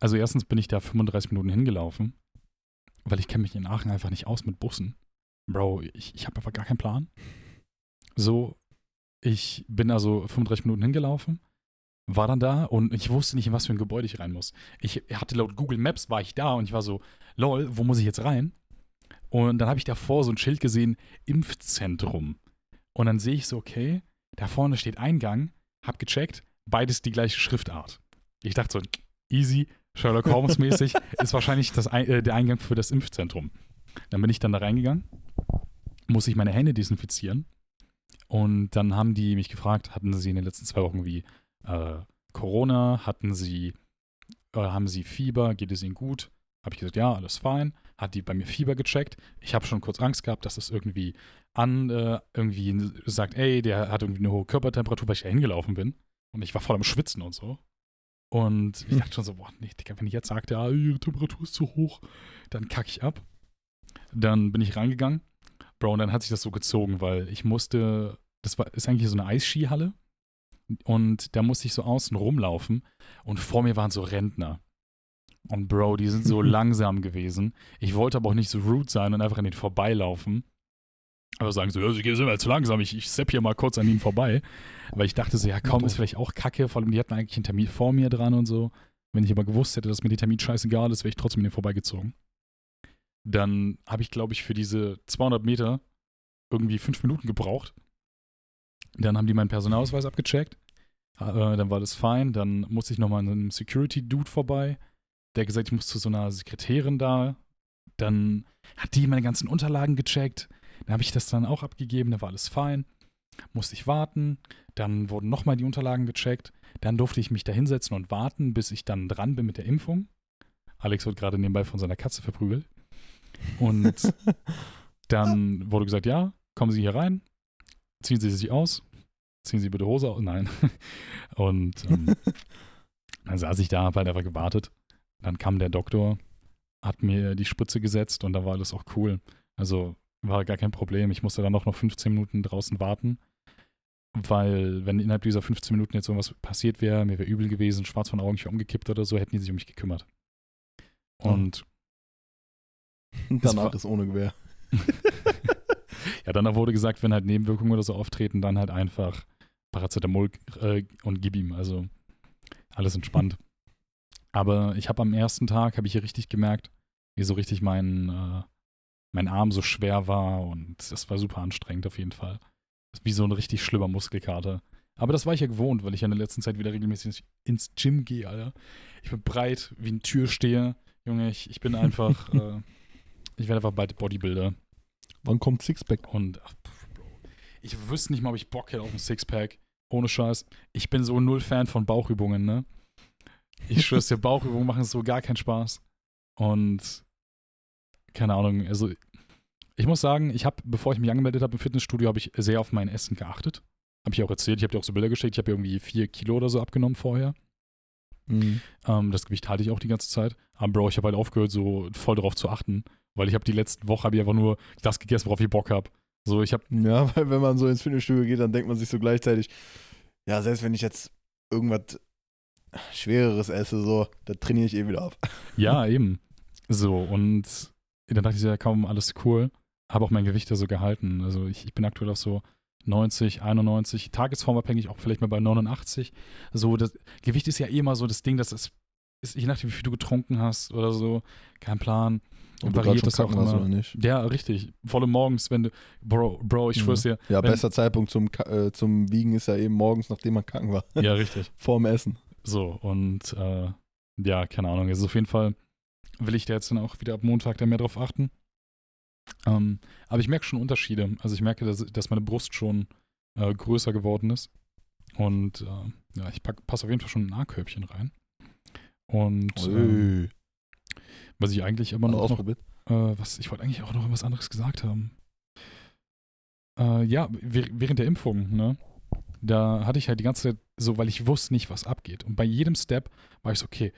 Also erstens bin ich da 35 Minuten hingelaufen, weil ich kenne mich in Aachen einfach nicht aus mit Bussen. Bro, ich, ich habe einfach gar keinen Plan. So, ich bin also 35 Minuten hingelaufen, war dann da und ich wusste nicht, in was für ein Gebäude ich rein muss. Ich hatte laut Google Maps, war ich da und ich war so, lol, wo muss ich jetzt rein? Und dann habe ich davor so ein Schild gesehen, Impfzentrum. Und dann sehe ich so, okay, da vorne steht Eingang, hab gecheckt, beides die gleiche Schriftart. Ich dachte so, easy, Sherlock Holmes mäßig, ist wahrscheinlich das, äh, der Eingang für das Impfzentrum. Dann bin ich dann da reingegangen, muss ich meine Hände desinfizieren. Und dann haben die mich gefragt, hatten sie in den letzten zwei Wochen wie äh, Corona, hatten sie, äh, haben sie Fieber, geht es ihnen gut? Habe ich gesagt, ja, alles fein. Hat die bei mir Fieber gecheckt. Ich habe schon kurz Angst gehabt, dass es irgendwie an, äh, irgendwie sagt, ey, der hat irgendwie eine hohe Körpertemperatur, weil ich da hingelaufen bin. Und ich war voll am Schwitzen und so. Und ich hm. dachte schon so, boah, nee, Digga, wenn ich jetzt sage, ja, ihre Temperatur ist zu hoch, dann kacke ich ab. Dann bin ich reingegangen. Bro, und dann hat sich das so gezogen, weil ich musste, das war, ist eigentlich so eine Eisskihalle. Und da musste ich so außen rumlaufen. Und vor mir waren so Rentner. Und Bro, die sind so langsam gewesen. Ich wollte aber auch nicht so rude sein und einfach an denen vorbeilaufen. Aber sagen so, ja, sie gehen immer zu langsam, ich, ich sepp hier mal kurz an ihnen vorbei. Weil ich dachte so, ja komm, ist vielleicht auch kacke, vor allem die hatten eigentlich einen Termin vor mir dran und so. Wenn ich aber gewusst hätte, dass mir die Termin scheißegal ist, wäre ich trotzdem an denen vorbeigezogen. Dann habe ich, glaube ich, für diese 200 Meter irgendwie fünf Minuten gebraucht. Dann haben die meinen Personalausweis abgecheckt. Äh, dann war das fein. Dann musste ich nochmal an einem Security-Dude vorbei. Der hat gesagt, ich muss zu so einer Sekretärin da. Dann hat die meine ganzen Unterlagen gecheckt. Dann habe ich das dann auch abgegeben, da war alles fein. Musste ich warten. Dann wurden nochmal die Unterlagen gecheckt. Dann durfte ich mich da hinsetzen und warten, bis ich dann dran bin mit der Impfung. Alex wird gerade nebenbei von seiner Katze verprügelt. Und dann wurde gesagt, ja, kommen Sie hier rein, ziehen Sie sich aus, ziehen Sie bitte Hose aus. Nein. Und ähm, dann saß ich da, habe halt einfach gewartet. Dann kam der Doktor, hat mir die Spritze gesetzt und da war alles auch cool. Also war gar kein Problem. Ich musste dann auch noch 15 Minuten draußen warten, weil wenn innerhalb dieser 15 Minuten jetzt irgendwas passiert wäre, mir wäre übel gewesen, schwarz von Augen, ich wäre umgekippt oder so, hätten die sich um mich gekümmert. Und oh. danach ist ohne Gewehr. ja, danach wurde gesagt, wenn halt Nebenwirkungen oder so auftreten, dann halt einfach Paracetamol äh, und gib ihm. Also alles entspannt. Aber ich habe am ersten Tag, habe ich hier richtig gemerkt, wie so richtig mein, äh, mein Arm so schwer war und das war super anstrengend auf jeden Fall. Wie so ein richtig schlimmer Muskelkater. Aber das war ich ja gewohnt, weil ich ja in der letzten Zeit wieder regelmäßig ins Gym gehe, Alter. Ich bin breit wie ein Türsteher. Junge, ich, ich bin einfach, äh, ich werde einfach bald Bodybuilder. Wann kommt Sixpack? Und ach, ich wüsste nicht mal, ob ich Bock hätte auf ein Sixpack. Ohne Scheiß. Ich bin so null Fan von Bauchübungen, ne? Ich schwör's dir, Bauchübungen machen so gar keinen Spaß. Und keine Ahnung, also ich muss sagen, ich habe, bevor ich mich angemeldet habe im Fitnessstudio, habe ich sehr auf mein Essen geachtet. Habe ich auch erzählt, ich habe dir auch so Bilder geschickt, ich habe irgendwie vier Kilo oder so abgenommen vorher. Mhm. Ähm, das Gewicht halte ich auch die ganze Zeit. Aber Bro, ich habe halt aufgehört, so voll darauf zu achten, weil ich habe die letzte Woche habe ich einfach nur das gegessen, worauf ich Bock habe. So, ich habe Ja, weil wenn man so ins Fitnessstudio geht, dann denkt man sich so gleichzeitig, ja, selbst wenn ich jetzt irgendwas Schwereres esse, so, da trainiere ich eh wieder ab. Ja, eben. So, und dann dachte ich so, ja, kaum alles cool. Habe auch mein Gewicht da so gehalten. Also ich, ich bin aktuell auf so 90, 91, tagesformabhängig auch vielleicht mal bei 89. So, das Gewicht ist ja eh immer so das Ding, dass es ist, je nachdem, wie viel du getrunken hast oder so, kein Plan. Und variiert das auch immer. Oder nicht? Ja, richtig. Vor allem morgens, wenn du, Bro, Bro ich schwör's dir. Ja, bester Zeitpunkt zum, äh, zum Wiegen ist ja eben morgens, nachdem man kacken war. Ja, richtig. Vorm Essen. So, und äh, ja, keine Ahnung. Es ist auf jeden Fall will ich da jetzt dann auch wieder ab Montag da mehr drauf achten. Ähm, aber ich merke schon Unterschiede. Also ich merke, dass, dass meine Brust schon äh, größer geworden ist. Und äh, ja, ich passe auf jeden Fall schon ein A-Körbchen rein. Und ähm, was ich eigentlich aber noch, noch äh, was ich wollte eigentlich auch noch was anderes gesagt haben. Äh, ja, während der Impfung, ne? Da hatte ich halt die ganze Zeit so, weil ich wusste nicht, was abgeht. Und bei jedem Step war ich so, okay,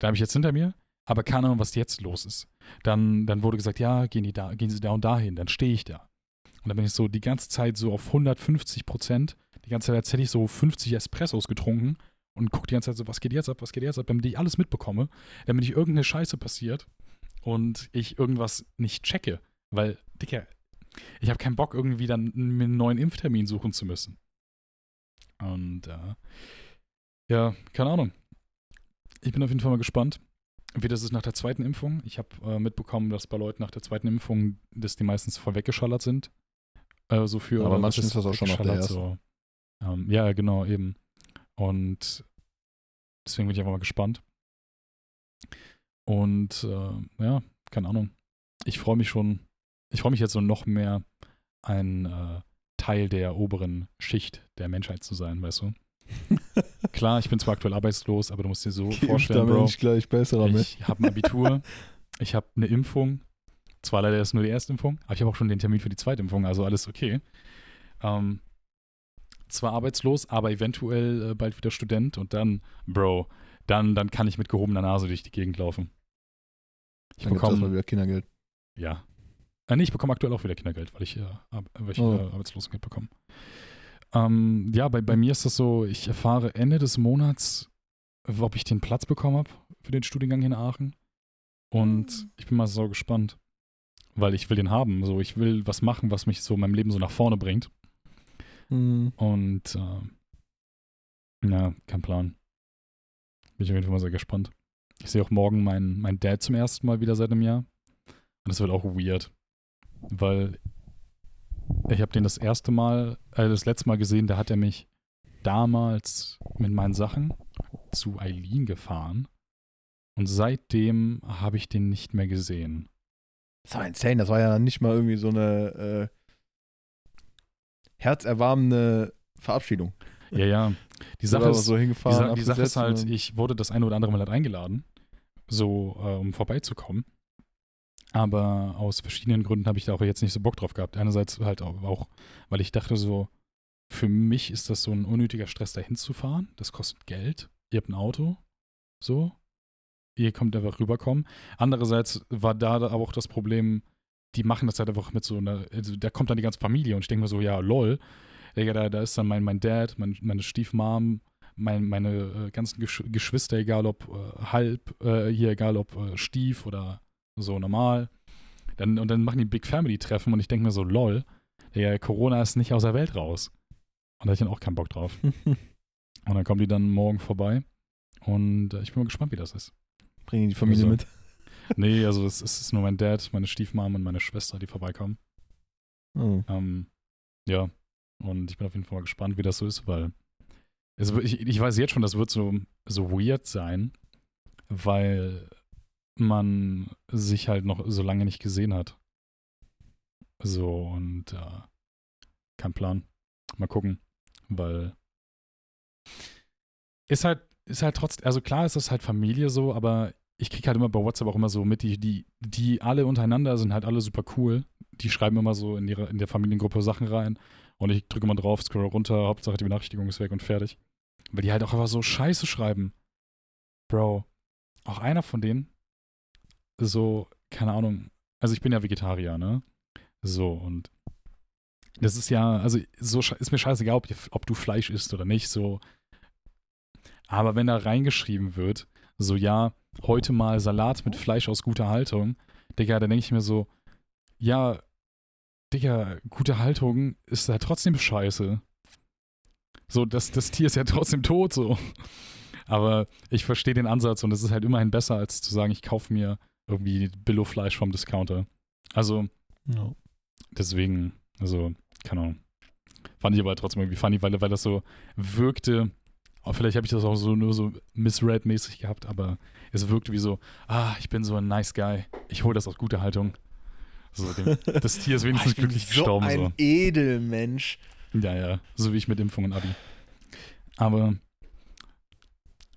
da habe ich jetzt hinter mir, aber keine Ahnung, was jetzt los ist. Dann, dann wurde gesagt, ja, gehen, die da, gehen Sie da und dahin, dann stehe ich da. Und dann bin ich so die ganze Zeit so auf 150 Prozent, die ganze Zeit, als hätte ich so 50 Espressos getrunken und gucke die ganze Zeit so, was geht jetzt ab, was geht jetzt ab, damit ich alles mitbekomme, damit ich irgendeine Scheiße passiert und ich irgendwas nicht checke. Weil, Dicker, ich habe keinen Bock, irgendwie dann mir einen neuen Impftermin suchen zu müssen. Und äh, ja, keine Ahnung. Ich bin auf jeden Fall mal gespannt, wie das ist nach der zweiten Impfung. Ich habe äh, mitbekommen, dass bei Leuten nach der zweiten Impfung, dass die meistens vorweggeschallert sind. Äh, so für, Aber manchen was ist das auch schon nach der weggeschallert, So. Ähm, ja, genau, eben. Und deswegen bin ich einfach mal gespannt. Und äh, ja, keine Ahnung. Ich freue mich schon, ich freue mich jetzt so noch mehr, ein äh, Teil der oberen Schicht der Menschheit zu sein, weißt du? Klar, ich bin zwar aktuell arbeitslos, aber du musst dir so vorstellen, Bro. Mensch gleich besserer Mensch. Ich habe ein Abitur, ich habe eine Impfung. Zwar leider erst nur die erste Impfung, aber ich habe auch schon den Termin für die zweite Impfung, also alles okay. Ähm, zwar arbeitslos, aber eventuell äh, bald wieder Student und dann, Bro, dann, dann kann ich mit gehobener Nase durch die Gegend laufen. Ich Dann gibt's erstmal bekomme, wieder Kindergeld. ja. Äh, nee, ich bekomme aktuell auch wieder Kindergeld, weil ich, äh, weil ich Oh. äh, Arbeitslosengeld bekomme. Ähm, ja, bei, bei mir ist das so, ich erfahre Ende des Monats, ob ich den Platz bekommen habe für den Studiengang hier in Aachen. Und ich bin mal so gespannt, weil ich will den haben. So, ich will was machen, was mich so in meinem Leben so nach vorne bringt. Hm. Und äh, ja, kein Plan. Bin ich auf jeden Fall mal sehr gespannt. Ich sehe auch morgen meinen mein Dad zum ersten Mal wieder seit einem Jahr. Und das wird auch weird. Weil ich habe den das erste Mal, äh, das letzte Mal gesehen, da hat er mich damals mit meinen Sachen zu Eileen gefahren. Und seitdem habe ich den nicht mehr gesehen. Das war insane. Das war ja nicht mal irgendwie so eine äh, herzerwärmende Verabschiedung. Ja, ja. Die Sache ist, so Die, hingefahren. Sa die Sache ist halt, ich wurde das eine oder andere Mal halt eingeladen, so äh, um vorbeizukommen. Aber aus verschiedenen Gründen habe ich da auch jetzt nicht so Bock drauf gehabt. Einerseits halt auch, weil ich dachte so, für mich ist das so ein unnötiger Stress, da hinzufahren. Das kostet Geld. Ihr habt ein Auto. So. Ihr kommt einfach rüberkommen. Andererseits war da aber auch das Problem, die machen das halt einfach mit so einer, also da kommt dann die ganze Familie und ich denke mir so, ja, lol. Digga, da, da ist dann mein, mein Dad, mein, meine Stiefmom, mein, meine äh, ganzen Gesch Geschwister, egal ob äh, halb, äh, hier, egal ob äh, Stief oder so normal. Dann, und dann machen die Big Family-Treffen und ich denke mir so, lol, Digga, Corona ist nicht aus der Welt raus. Und da hatte ich dann auch keinen Bock drauf. Und dann kommen die dann morgen vorbei. Und äh, ich bin mal gespannt, wie das ist. Bringen die Familie Also- mit. Nee, also es, es ist nur mein Dad, meine Stiefmom und meine Schwester, die vorbeikommen. Oh. Ähm, ja, und ich bin auf jeden Fall mal gespannt, wie das so ist, weil es, ich, ich weiß jetzt schon, das wird so, so weird sein, weil man sich halt noch so lange nicht gesehen hat. So, und äh, kein Plan. Mal gucken, weil ist halt, ist halt trotzdem, also klar ist das halt Familie so, aber ich krieg halt immer bei WhatsApp auch immer so mit, die, die, die alle untereinander sind halt alle super cool. Die schreiben immer so in, ihre, in der Familiengruppe Sachen rein und ich drücke immer drauf, scroll runter, Hauptsache die Benachrichtigung ist weg und fertig. Weil die halt auch einfach so Scheiße schreiben. Bro, auch einer von denen, so, keine Ahnung, also ich bin ja Vegetarier, ne? So, und das ist ja, also so ist mir scheißegal, ob, ob du Fleisch isst oder nicht, so. Aber wenn da reingeschrieben wird, so ja, heute mal Salat mit Fleisch aus guter Haltung, Digga, dann denke ich mir so, ja, Digga, gute Haltung ist halt trotzdem scheiße. So, das, das Tier ist ja trotzdem tot, so. Aber ich verstehe den Ansatz und es ist halt immerhin besser, als zu sagen, ich kaufe mir irgendwie Billo-Fleisch vom Discounter. Also, Ja. deswegen, also, keine Ahnung. Fand ich aber trotzdem irgendwie funny, weil, weil das so wirkte. oh, Vielleicht habe ich das auch so nur so misread-mäßig gehabt, aber es wirkte wie so, ah, ich bin so ein nice guy. Ich hole das aus guter Haltung. So, dem, das Tier ist wenigstens bin glücklich so gestorben. ein So. Edelmensch. Ja, ja, so wie ich mit Impfung und Abi. Aber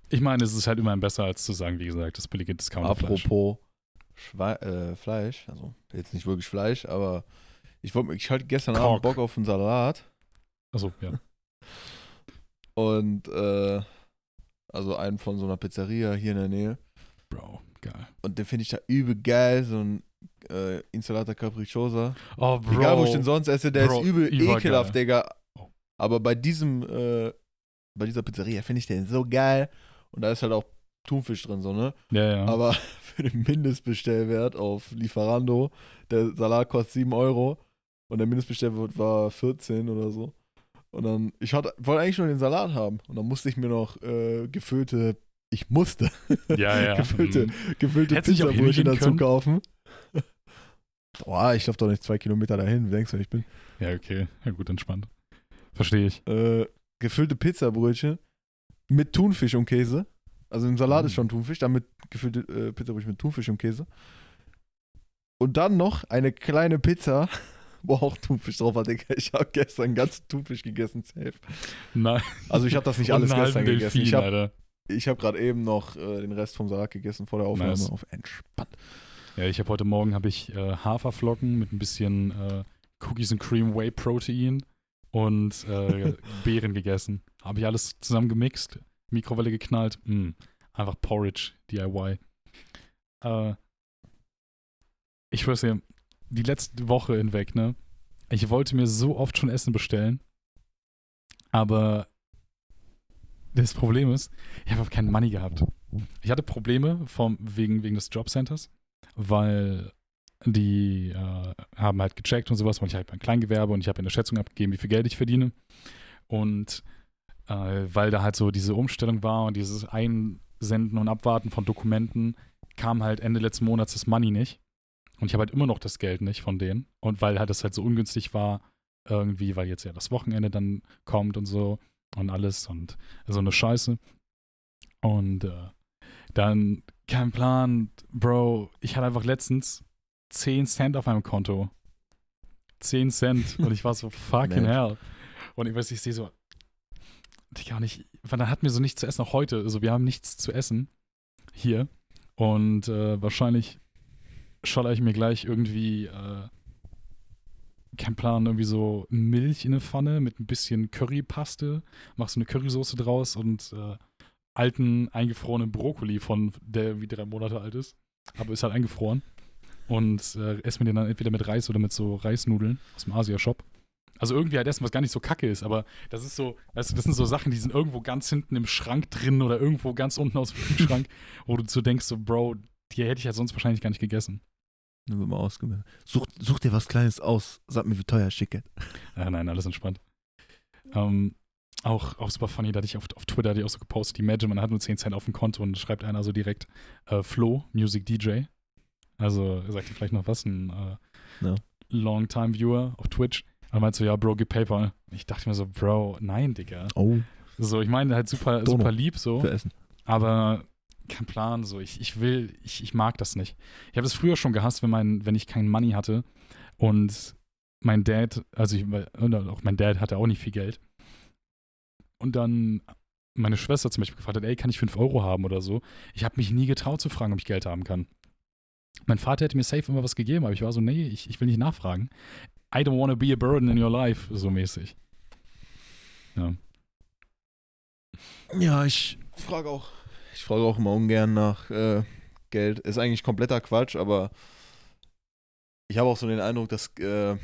ich meine, es ist halt immerhin besser, als zu sagen, wie gesagt, das billige Discounter-Fleisch. Apropos Schwe äh, Fleisch, also jetzt nicht wirklich Fleisch, aber ich, wollt, ich hatte gestern Kork. Abend Bock auf einen Salat Achso, ja. und äh, also einen von so einer Pizzeria hier in der Nähe Bro, geil. und den finde ich da übel geil, so ein äh, Insalata Capricciosa. Oh, Bro. Egal, wo ich den sonst esse, der Bro, ist übel ekelhaft, Digga. Oh. Aber bei diesem, äh, bei dieser Pizzeria finde ich den so geil und da ist halt auch Thunfisch drin, so, ne? Ja, ja. Aber für den Mindestbestellwert auf Lieferando, der Salat kostet 7 Euro, Und der Mindestbestellwert war 14 oder so. Und dann, ich hatte, wollte eigentlich nur den Salat haben. Und dann musste ich mir noch äh, gefüllte, ich musste, Ja, ja. gefüllte, Mhm. gefüllte Pizzabrötchen dazu können? kaufen. Boah, ich laufe doch nicht zwei Kilometer dahin. Wie denkst du, ich bin? Ja, okay. Ja, gut, entspannt. Verstehe ich. Äh, gefüllte Pizzabrötchen mit Thunfisch und Käse. Also im Salat ist Mm. schon Thunfisch, damit gefüllte äh, Pizzabrötchen mit Thunfisch und Käse. Und dann noch eine kleine Pizza, wo auch Thunfisch drauf war. Digga. Ich habe gestern ganz Thunfisch gegessen, safe. Nein. Also ich habe das nicht alles gestern gegessen. Ich Delfin, habe ich hab gerade eben noch äh, den Rest vom Salat gegessen vor der Aufnahme Nice. auf entspannt. Ja, ich habe heute Morgen habe ich äh, Haferflocken mit ein bisschen äh, Cookies and Cream Whey Protein und äh, Beeren gegessen. Habe ich alles zusammen gemixt, Mikrowelle geknallt. Mm, einfach Porridge, DIY. Äh, ich schwör's dir, die letzte Woche hinweg, ne? Ich wollte mir so oft schon Essen bestellen, aber das Problem ist, ich habe keinen Money gehabt. Ich hatte Probleme vom, wegen, wegen des Jobcenters, weil die äh, haben halt gecheckt und sowas, weil ich halt mein Kleingewerbe und ich habe eine Schätzung abgegeben, wie viel Geld ich verdiene. Und äh, weil da halt so diese Umstellung war und dieses Einsenden und Abwarten von Dokumenten, kam halt Ende letzten Monats das Money nicht. Und ich habe halt immer noch das Geld nicht von denen. Und weil halt das halt so ungünstig war, irgendwie, weil jetzt ja das Wochenende dann kommt und so und alles und so eine Scheiße. Und äh, dann kein Plan, Bro. Ich hatte einfach letztens 10 Cent auf meinem Konto. 10 Cent. Und ich war so, fucking hell. Und ich weiß, ich sehe so, Und ich, weil dann hatten wir so nichts zu essen, auch heute. Also wir haben nichts zu essen hier. Und äh, wahrscheinlich scholler ich mir gleich irgendwie, äh, kein Plan, irgendwie so Milch in eine Pfanne mit ein bisschen Currypaste, machst so eine Currysoße draus und äh, alten eingefrorenen Brokkoli von der wie drei Monate alt ist, aber ist halt eingefroren und äh, esse mir den dann entweder mit Reis oder mit so Reisnudeln aus dem Asia-Shop. Also irgendwie halt essen, was gar nicht so kacke ist, aber das ist so, weißt du, das sind so Sachen, die sind irgendwo ganz hinten im Schrank drin oder irgendwo ganz unten aus dem Kühlschrank, wo du so denkst, so, Bro, die hätte ich ja sonst wahrscheinlich gar nicht gegessen. Dann wird mal ausgemeldet. Such, such dir was Kleines aus. Sag mir, wie teuer Schicke. Ja, nein, alles entspannt. Ähm, auch, auch super funny, da hatte ich auf, auf Twitter ich auch so gepostet, Imagine, man hat nur 10 Cent auf dem Konto und schreibt einer so direkt äh, Flo, Music DJ. Also, sagt ihr vielleicht noch was? Ein äh, Ja. Long-Time-Viewer auf Twitch. Und meint so, ja, Bro, gib PayPal. Ich dachte mir so, Bro, nein, Digga. Oh, So, ich meine halt super, Dono. super lieb so, für Essen. aber kein Plan, so, ich, ich will, ich, ich mag das nicht. Ich habe das früher schon gehasst, wenn, mein, wenn ich kein Money hatte und mein Dad, also ich, auch mein Dad hatte auch nicht viel Geld. Und dann meine Schwester zum Beispiel gefragt hat, ey, kann ich 5 Euro haben oder so? Ich habe mich nie getraut zu fragen, ob ich Geld haben kann. Mein Vater hätte mir safe immer was gegeben, aber ich war so, nee, ich, ich will nicht nachfragen. I don't want to be a burden in your life, so mäßig. Ja. Ja, ich frage auch. Ich frage auch immer ungern nach äh, Geld. Ist eigentlich kompletter Quatsch, aber ich habe auch so den Eindruck, dass äh,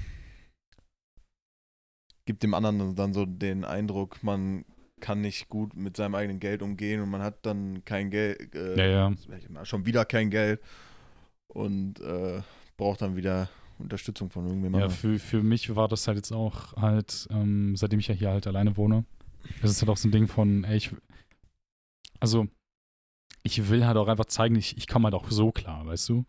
gibt dem anderen dann so den Eindruck, man kann nicht gut mit seinem eigenen Geld umgehen und man hat dann kein Geld, äh, Ja, ja. schon wieder kein Geld und äh, braucht dann wieder Unterstützung von irgendjemandem. Ja, für, für mich war das halt jetzt auch halt, ähm, seitdem ich ja hier halt alleine wohne, das ist halt auch so ein Ding von, ey, ich, also, ich will halt auch einfach zeigen, ich, ich komme halt auch so klar, weißt du?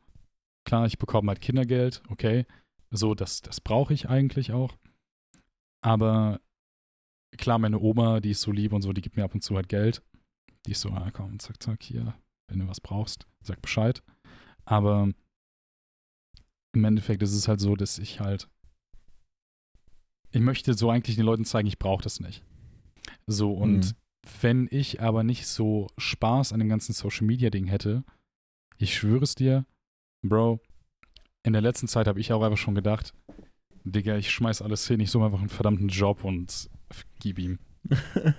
Klar, ich bekomme halt Kindergeld, okay, so, das, das brauche ich eigentlich auch. Aber klar, meine Oma, die ist so lieb und so, die gibt mir ab und zu halt Geld. Die ist so, ah, komm, zack, zack, hier, wenn du was brauchst, sag Bescheid. Aber im Endeffekt ist es halt so, dass ich halt. Ich möchte so eigentlich den Leuten zeigen, ich brauche das nicht. So, und Mhm. wenn ich aber nicht so Spaß an dem ganzen Social Media Ding hätte, ich schwöre es dir, Bro, in der letzten Zeit habe ich auch einfach schon gedacht, Digga, ich schmeiß alles hin, ich suche einfach einen verdammten Job und gib ihm.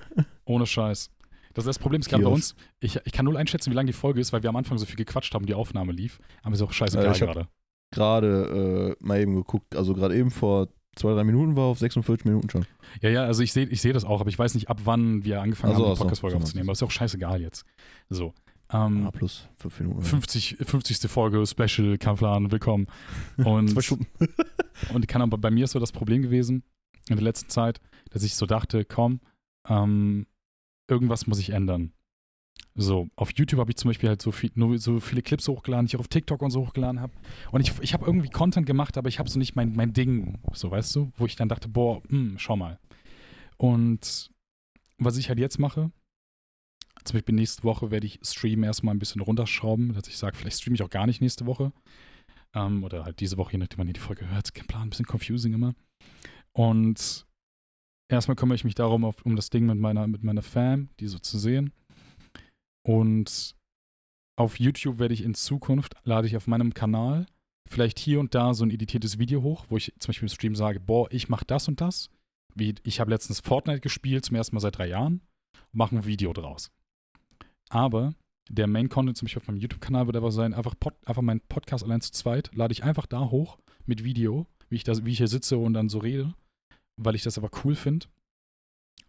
Ohne Scheiß. Das, das Problem ist gerade bei uns, ich, ich kann null einschätzen, wie lange die Folge ist, weil wir am Anfang so viel gequatscht haben, die Aufnahme lief. Aber ist auch scheißegal Äh, gerade. Gerade äh, mal eben geguckt, also gerade eben vor zwei, drei Minuten war auf 46 Minuten schon. Ja, ja, also ich sehe ich seh das auch, aber ich weiß nicht, ab wann wir angefangen Ach so, haben, so, Podcast-Folge so aufzunehmen. Aber ist auch scheißegal jetzt. So. Ähm, Ah, plus fünf Minuten. 50, 50. Folge, Special, Kampfplan, willkommen. Und Zwei Stunden. Und kann aber bei mir ist so das Problem gewesen in der letzten Zeit, dass ich so dachte, komm, ähm, irgendwas muss ich ändern. So, auf YouTube habe ich zum Beispiel halt so, viel, nur so viele Clips hochgeladen, die ich auf TikTok und so hochgeladen habe. Und ich, ich habe irgendwie Content gemacht, aber ich habe so nicht mein, mein Ding, so weißt du, wo ich dann dachte, boah, mh, hm, schau mal. Und was ich halt jetzt mache, zum Beispiel nächste Woche werde ich Stream erstmal ein bisschen runterschrauben, dass ich sage, vielleicht streame ich auch gar nicht nächste Woche. Ähm, oder halt diese Woche, je nachdem man die Folge hört. Kein Plan, ein bisschen confusing immer. Und erstmal kümmere ich mich darum, auf, um das Ding mit meiner, mit meiner Fam, die so zu sehen. Und auf YouTube werde ich in Zukunft, lade ich auf meinem Kanal vielleicht hier und da so ein editiertes Video hoch, wo ich zum Beispiel im Stream sage, boah, ich mache das und das. Wie, ich habe letztens Fortnite gespielt, zum ersten Mal seit drei Jahren, mache ein Video draus. Aber der Main-Content zum Beispiel auf meinem YouTube-Kanal wird aber sein, einfach, Pod, einfach mein Podcast allein zu zweit, lade ich einfach da hoch mit Video, wie ich, das, wie ich hier sitze und dann so rede, weil ich das aber cool finde.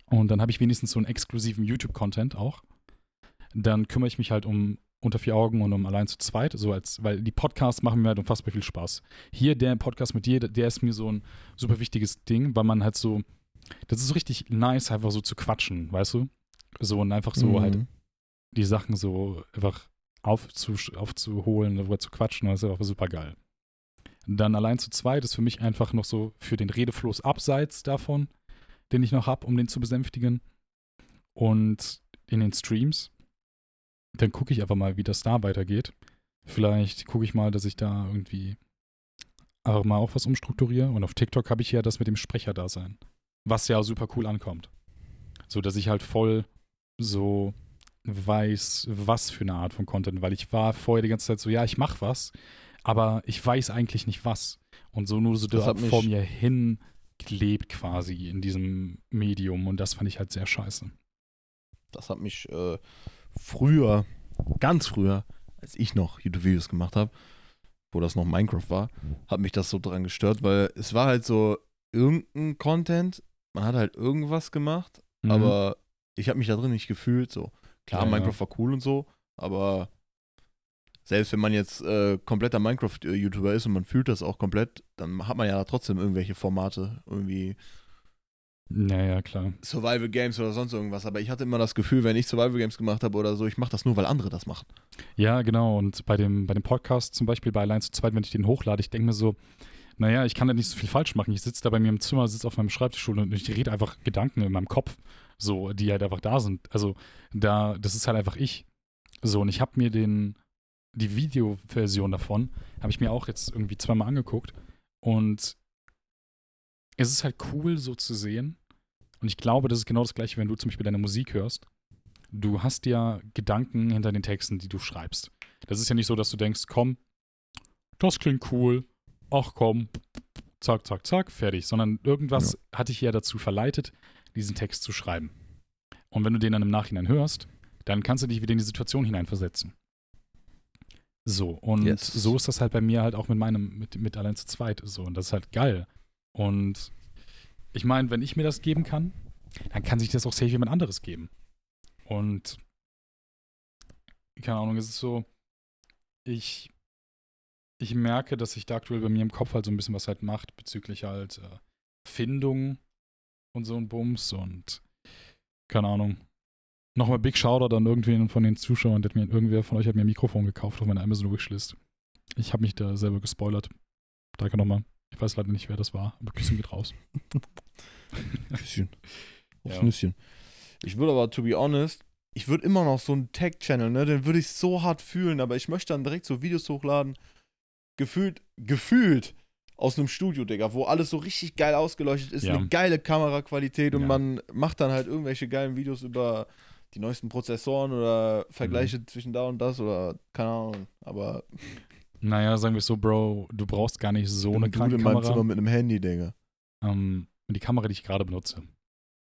Und dann habe ich wenigstens so einen exklusiven YouTube-Content auch dann kümmere ich mich halt um unter vier Augen und um allein zu zweit, so als, weil die Podcasts machen mir halt unfassbar viel Spaß. Hier der Podcast mit dir, der ist mir so ein super wichtiges Ding, weil man halt so, das ist so richtig nice, einfach so zu quatschen, weißt du? So und einfach so mhm. halt die Sachen so einfach aufzu, aufzuholen, darüber zu quatschen, das ist einfach super geil. Dann allein zu zweit ist für mich einfach noch so für den Redefluss abseits davon, den ich noch habe, um den zu besänftigen. Und in den Streams dann gucke ich einfach mal, wie das da weitergeht. Vielleicht gucke ich mal, dass ich da irgendwie einfach mal auch was umstrukturiere. Und auf TikTok habe ich ja das mit dem Sprecherdasein, was ja super cool ankommt. So, dass ich halt voll so weiß, was für eine Art von Content, weil ich war vorher die ganze Zeit so, ja, ich mache was, aber ich weiß eigentlich nicht was. Und so nur so vor mir hingelebt quasi in diesem Medium und das fand ich halt sehr scheiße. Das hat mich äh, früher, ganz früher, als ich noch YouTube-Videos gemacht habe, wo das noch Minecraft war, hat mich das so dran gestört, weil es war halt so irgendein Content, man hat halt irgendwas gemacht, mhm. aber ich habe mich da drin nicht gefühlt. So klar, ja, Minecraft ja. war cool und so, aber selbst wenn man jetzt äh, kompletter Minecraft-YouTuber ist und man fühlt das auch komplett, dann hat man ja trotzdem irgendwelche Formate irgendwie naja, klar. Survival Games oder sonst irgendwas. Aber ich hatte immer das Gefühl, wenn ich Survival Games gemacht habe oder so, ich mache das nur, weil andere das machen. Ja, genau. Und bei dem, bei dem Podcast zum Beispiel, bei Allein zu zweit, wenn ich den hochlade, ich denke mir so, naja, ich kann da nicht so viel falsch machen. Ich sitze da bei mir im Zimmer, sitze auf meinem Schreibtischstuhl und ich rede einfach Gedanken in meinem Kopf, so, die halt einfach da sind. Also, da, das ist halt einfach ich. So, und ich habe mir den, die Videoversion davon, habe ich mir auch jetzt irgendwie zweimal angeguckt. Und es ist halt cool, so zu sehen. Und ich glaube, das ist genau das Gleiche, wenn du zum Beispiel deine Musik hörst. Du hast ja Gedanken hinter den Texten, die du schreibst. Das ist ja nicht so, dass du denkst, komm, das klingt cool. Ach komm, zack, zack, zack, fertig. Sondern irgendwas ja. hat dich ja dazu verleitet, diesen Text zu schreiben. Und wenn du den dann im Nachhinein hörst, dann kannst du dich wieder in die Situation hineinversetzen. So, und yes. so ist das halt bei mir halt auch mit meinem, mit, mit allein zu zweit so. Und das ist halt geil. Und ich meine, wenn ich mir das geben kann, dann kann sich das auch safe jemand anderes geben. Und keine Ahnung, es ist so, ich, ich merke, dass sich da aktuell bei mir im Kopf halt so ein bisschen was halt macht bezüglich halt äh, Findung und so ein Bums und keine Ahnung. Nochmal Big Shoutout an irgendwen von den Zuschauern, der mir, irgendwer von euch hat mir ein Mikrofon gekauft auf meiner Amazon Wishlist. Ich habe mich da selber gespoilert. Danke nochmal. Ich weiß leider nicht, wer das war, aber Küsschen geht raus. Küsschen. Aufs ja. Nüsschen. Ich würde aber, to be honest, ich würde immer noch so einen Tag-Channel, ne, den würde ich so hart fühlen, aber ich möchte dann direkt so Videos hochladen. Gefühlt, gefühlt aus einem Studio, Digga, wo alles so richtig geil ausgeleuchtet ist, ja. eine geile Kameraqualität und ja. man macht dann halt irgendwelche geilen Videos über die neuesten Prozessoren oder Vergleiche mhm. zwischen da und das oder keine Ahnung, aber naja, sagen wir so, Bro, du brauchst gar nicht so eine kranke Kamera. Zimmer mit einem Handy, Digga. Ähm, die Kamera, die ich gerade benutze.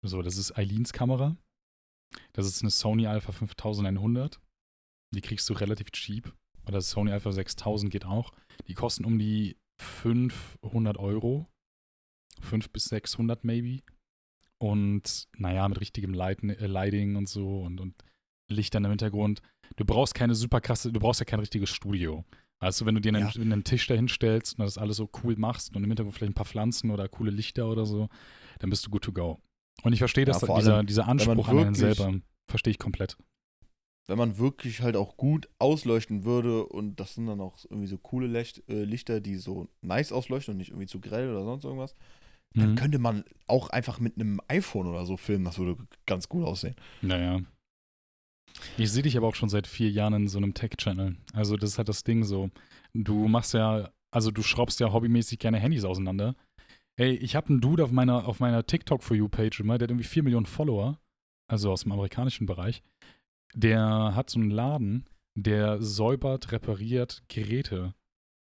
So, das ist Eileens Kamera. Das ist eine Sony Alpha 5100. Die kriegst du relativ cheap. Oder Sony Alpha 6000 geht auch. Die kosten um die 500 Euro. 5 bis 600 maybe. Und naja, mit richtigem äh, Lighting und so und, und Lichtern im Hintergrund. Du brauchst keine super krasse, du brauchst ja kein richtiges Studio. Weißt du, wenn du dir einen, Ja. einen Tisch dahin stellst und das alles so cool machst und im Hintergrund vielleicht ein paar Pflanzen oder coole Lichter oder so, dann bist du good to go. Und ich verstehe, Ja, vor dieser, allem, dieser Anspruch an einen selber, verstehe ich komplett. Wenn man wirklich halt auch gut ausleuchten würde und das sind dann auch irgendwie so coole Licht, äh, Lichter, die so nice ausleuchten und nicht irgendwie zu grell oder sonst irgendwas, dann Mhm. könnte man auch einfach mit einem iPhone oder so filmen. Das würde ganz gut aussehen. Naja. Ich sehe dich aber auch schon seit vier Jahren in so einem Tech-Channel. Also, das ist halt das Ding so. Du machst ja, also du schraubst ja hobbymäßig gerne Handys auseinander. Ey, ich habe einen Dude auf meiner, auf meiner TikTok for You-Page immer, der hat irgendwie vier Millionen Follower, also aus dem amerikanischen Bereich. Der hat so einen Laden, der säubert, repariert Geräte.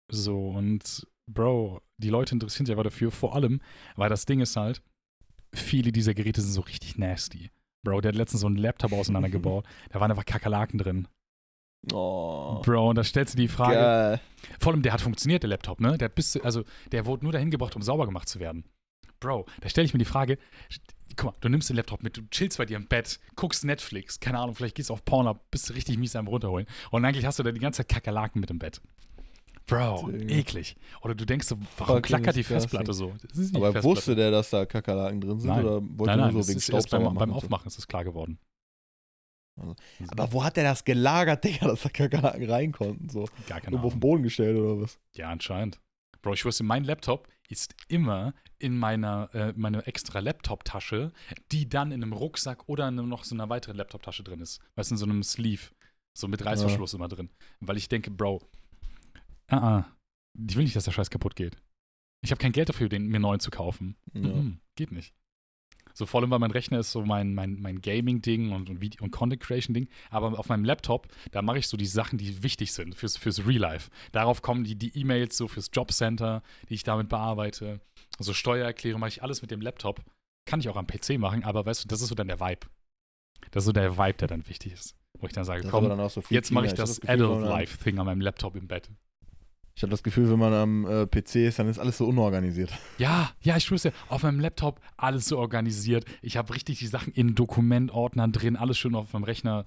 So, und Bro, die Leute interessieren sich aber dafür, vor allem, weil das Ding ist halt, viele dieser Geräte sind so richtig nasty. Bro, der hat letztens so einen Laptop auseinandergebaut. Da waren einfach Kakerlaken drin. Oh. Bro, und da stellst du die Frage. Geil. Vor allem, der hat funktioniert, der Laptop, ne? Der bis, also, der wurde nur dahin gebracht, um sauber gemacht zu werden. Bro, da stelle ich mir die Frage, guck mal, du nimmst den Laptop mit, du chillst bei dir im Bett, guckst Netflix, keine Ahnung, vielleicht gehst du auf Pornhub, bist du richtig mies am runterholen. Und eigentlich hast du da die ganze Zeit Kakerlaken mit im Bett. Bro, Digga. eklig. Oder du denkst so, warum Fucking klackert die. Festplatte so? Das ist nicht die Aber Festplatte. wusste der, dass da Kakerlaken drin sind Nein. oder wollte Nein, nein, nur so wegen erst beim, beim so? Aufmachen ist das klar geworden. Also, Aber wo hat der das gelagert, Digga, dass da Kakerlaken rein konnten? So. Gar keine Irgendwo auf den. Boden gestellt oder was? Ja, anscheinend. Bro, ich wusste, mein Laptop ist immer in meiner, äh, meiner extra Laptop-Tasche, die dann in einem Rucksack oder in noch so einer weiteren Laptop-Tasche drin ist. Weißt du, in so einem Sleeve. So mit Reißverschluss immer drin. Weil ich denke, Bro, ah, ah, ich will nicht, dass der Scheiß kaputt geht. Ich habe kein Geld dafür, den mir neuen zu kaufen. Ja. Mhm, geht nicht. So vor allem, weil mein Rechner ist so mein, mein, mein Gaming-Ding und, und, Video- und Content-Creation-Ding. Aber auf meinem Laptop, da mache ich so die Sachen, die wichtig sind fürs, fürs Real Life. Darauf kommen die die E-Mails so fürs Jobcenter, die ich damit bearbeite. Also Steuererklärung mache ich alles mit dem Laptop. Kann ich auch am PC machen, aber weißt du, das ist so dann der Vibe. Das ist so der Vibe, der dann wichtig ist. Wo ich dann sage, Das komm, dann so jetzt mache ich das am- Adult-Life-Thing an meinem Laptop im Bett. Ich habe das Gefühl, wenn man am äh, PC ist, dann ist alles so unorganisiert. Ja, ja, ich schwör's dir, auf meinem Laptop alles so organisiert. Ich habe richtig die Sachen in Dokumentordnern drin, alles schön auf meinem Rechner.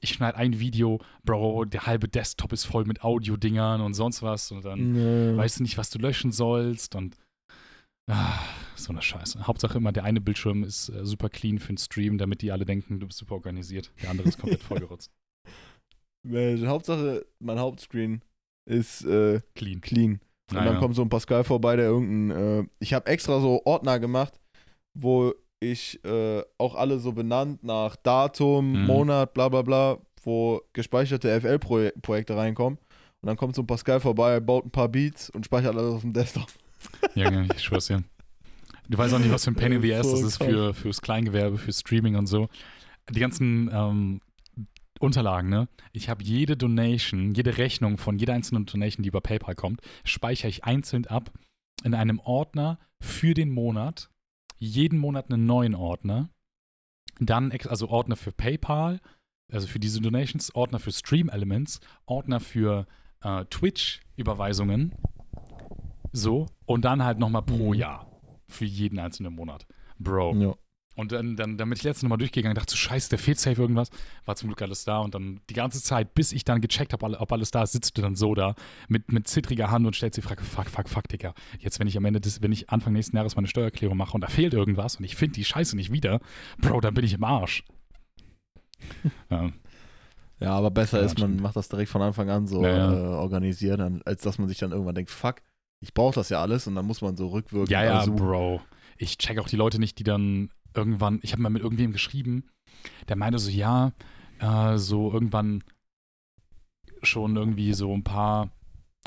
Ich schneide ein Video, Bro, der halbe Desktop ist voll mit Audiodingern und sonst was und dann Nee. weißt du nicht, was du löschen sollst und ah, so eine Scheiße. Hauptsache immer, der eine Bildschirm ist äh, super clean für den Stream, damit die alle denken, du bist super organisiert. Der andere ist komplett vollgerotzt. Hauptsache, mein Hauptscreen ist äh, Clean. clean. Und Naja. dann kommt so ein Pascal vorbei, der irgendein. Äh, ich habe extra so Ordner gemacht, wo ich äh, auch alle so benannt nach Datum, Mhm. Monat, bla bla bla, wo gespeicherte FL-Projekte reinkommen. Und dann kommt so ein Pascal vorbei, baut ein paar Beats und speichert alles auf dem Desktop. Junge, ich schwör's dir. Du weißt auch nicht, was für ein Pain in the Ass So das ist für, fürs Kleingewerbe, für Streaming und so. Die ganzen ähm, Unterlagen, ne? Ich habe jede Donation, jede Rechnung von jeder einzelnen Donation, die über PayPal kommt, speichere ich einzeln ab in einem Ordner für den Monat. Jeden Monat einen neuen Ordner. Dann, also Ordner für PayPal, also für diese Donations, Ordner für Stream Elements, Ordner für äh, Twitch-Überweisungen. So. Und dann halt nochmal pro Mhm. Jahr. Für jeden einzelnen Monat. Bro. Ja. Und dann, dann, dann bin ich letztens nochmal durchgegangen, dachte so, scheiße, der fehlt safe irgendwas. War zum Glück alles da. Und dann die ganze Zeit, bis ich dann gecheckt habe, ob alles da ist, sitzt du dann so da mit, mit zittriger Hand und stellst die Frage, fuck, fuck, fuck, Digga. Jetzt, wenn ich am Ende des, wenn ich Anfang nächsten Jahres meine Steuererklärung mache und da fehlt irgendwas und ich finde die Scheiße nicht wieder, Bro, dann bin ich im Arsch. ja, Ja, aber besser Ja, ist, man macht das direkt von Anfang an so Ja. Äh, organisieren, als dass man sich dann irgendwann denkt, fuck, ich brauche das ja alles und dann muss man so rückwirkend ja, ja suchen. Bro. Ich check auch die Leute nicht, die dann irgendwann, ich habe mal mit irgendwem geschrieben, der meinte so, ja, äh, so irgendwann schon irgendwie so ein paar,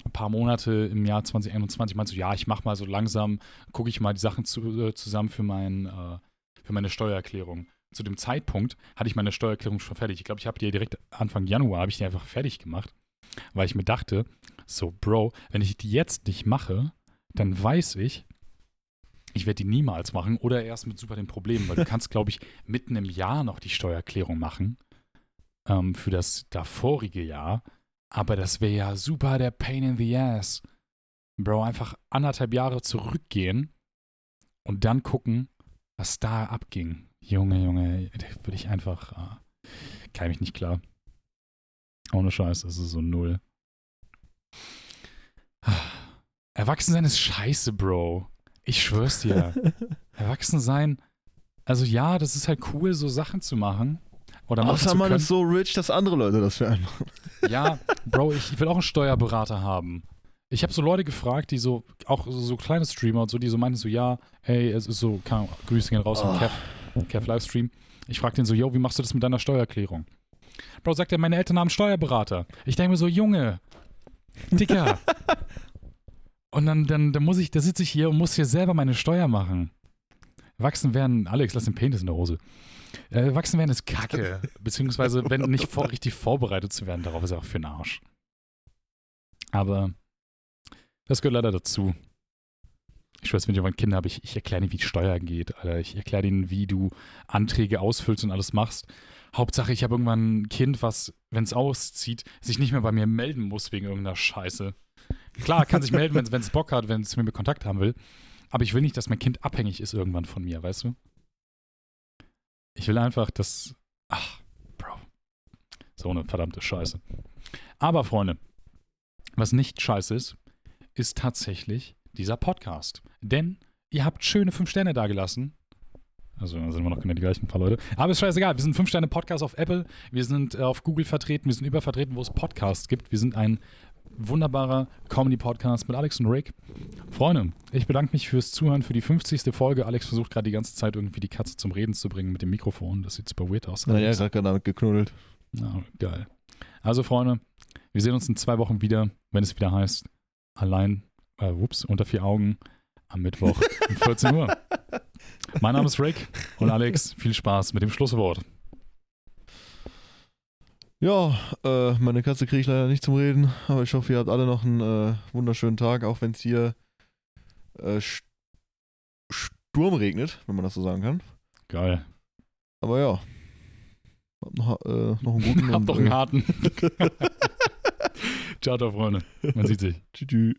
ein paar Monate im Jahr 2021 meinte so, ja, ich mach mal so langsam, gucke ich mal die Sachen zu, äh, zusammen für, mein, äh, für meine Steuererklärung. Zu dem Zeitpunkt hatte ich meine Steuererklärung schon fertig. Ich glaube, ich habe die direkt Anfang Januar, habe ich die einfach fertig gemacht, weil ich mir dachte, so, Bro, wenn ich die jetzt nicht mache, dann weiß ich, ich werde die niemals machen oder erst mit super den Problemen, weil du kannst, glaube ich, mitten im Jahr noch die Steuererklärung machen ähm, für das davorige Jahr. Aber das wäre ja super der Pain in the Ass. Bro, einfach anderthalb Jahre zurückgehen und dann gucken, was da abging. Junge, Junge, würde ich einfach, äh, kann mich nicht klar. Ohne Scheiß, das ist so null. Erwachsensein ist scheiße, Bro. Ich schwör's dir. Erwachsensein, also ja, das ist halt cool, so Sachen zu machen. Oder Außer man ist so rich, dass andere Leute das für einen machen. Ja, Bro, ich, will auch einen Steuerberater haben. Ich habe so Leute gefragt, die so, auch so, so kleine Streamer und so, die so meinten so, ja, hey, es ist so, Ahnung, Grüße gehen raus Oh. vom Kev, Kev Livestream. Ich frag den so, yo, wie machst du das mit deiner Steuererklärung? Bro, sagt er, meine Eltern haben einen Steuerberater. Ich denke mir so, Junge, Dicker. und dann, dann, dann muss ich, da sitze ich hier und muss hier selber meine Steuer machen. Wachsen werden, Alex, lass den Penis in der Hose. Äh, wachsen werden ist kacke. Beziehungsweise, wenn nicht vor, richtig vorbereitet zu werden, darauf ist auch für den Arsch. Aber das gehört leider dazu. Ich weiß, wenn ich irgendwann Kinder habe, ich, ich erkläre ihnen, wie Steuer geht, Alter. Ich erkläre ihnen, wie du Anträge ausfüllst und alles machst. Hauptsache, ich habe irgendwann ein Kind, was, wenn es auszieht, sich nicht mehr bei mir melden muss wegen irgendeiner Scheiße. Klar, kann sich melden, wenn es Bock hat, wenn es mit mir Kontakt haben will. Aber ich will nicht, dass mein Kind abhängig ist irgendwann von mir, weißt du? Ich will einfach, dass. Ach, Bro. So eine verdammte Scheiße. Aber, Freunde, was nicht scheiße ist, ist tatsächlich dieser Podcast. Denn ihr habt schöne fünf Sterne dagelassen. Also sind wir noch genau die gleichen paar Leute. Aber ist scheißegal. Wir sind fünf Sterne Podcast auf Apple. Wir sind äh, auf Google vertreten. Wir sind überall vertreten, wo es Podcasts gibt. Wir sind ein wunderbarer Comedy-Podcast mit Alex und Rick. Freunde, ich bedanke mich fürs Zuhören für die 50. Folge. Alex versucht gerade die ganze Zeit irgendwie die Katze zum Reden zu bringen mit dem Mikrofon. Das sieht super weird aus. Naja, ich gerade damit geknuddelt. Ja, geil. Also, Freunde, wir sehen uns in zwei Wochen wieder, wenn es wieder heißt, allein, äh, ups, unter vier Augen am Mittwoch um 14 Uhr. Mein Name ist Rick und Alex, viel Spaß mit dem Schlusswort. Ja, äh, meine Katze kriege ich leider nicht zum Reden, aber ich hoffe, ihr habt alle noch einen äh, wunderschönen Tag, auch wenn es hier äh, St- Sturm regnet, wenn man das so sagen kann. Geil. Aber ja, habt noch, äh, noch einen guten Hab und, doch einen harten. Ciao, Freunde. Man sieht sich. Tschüss.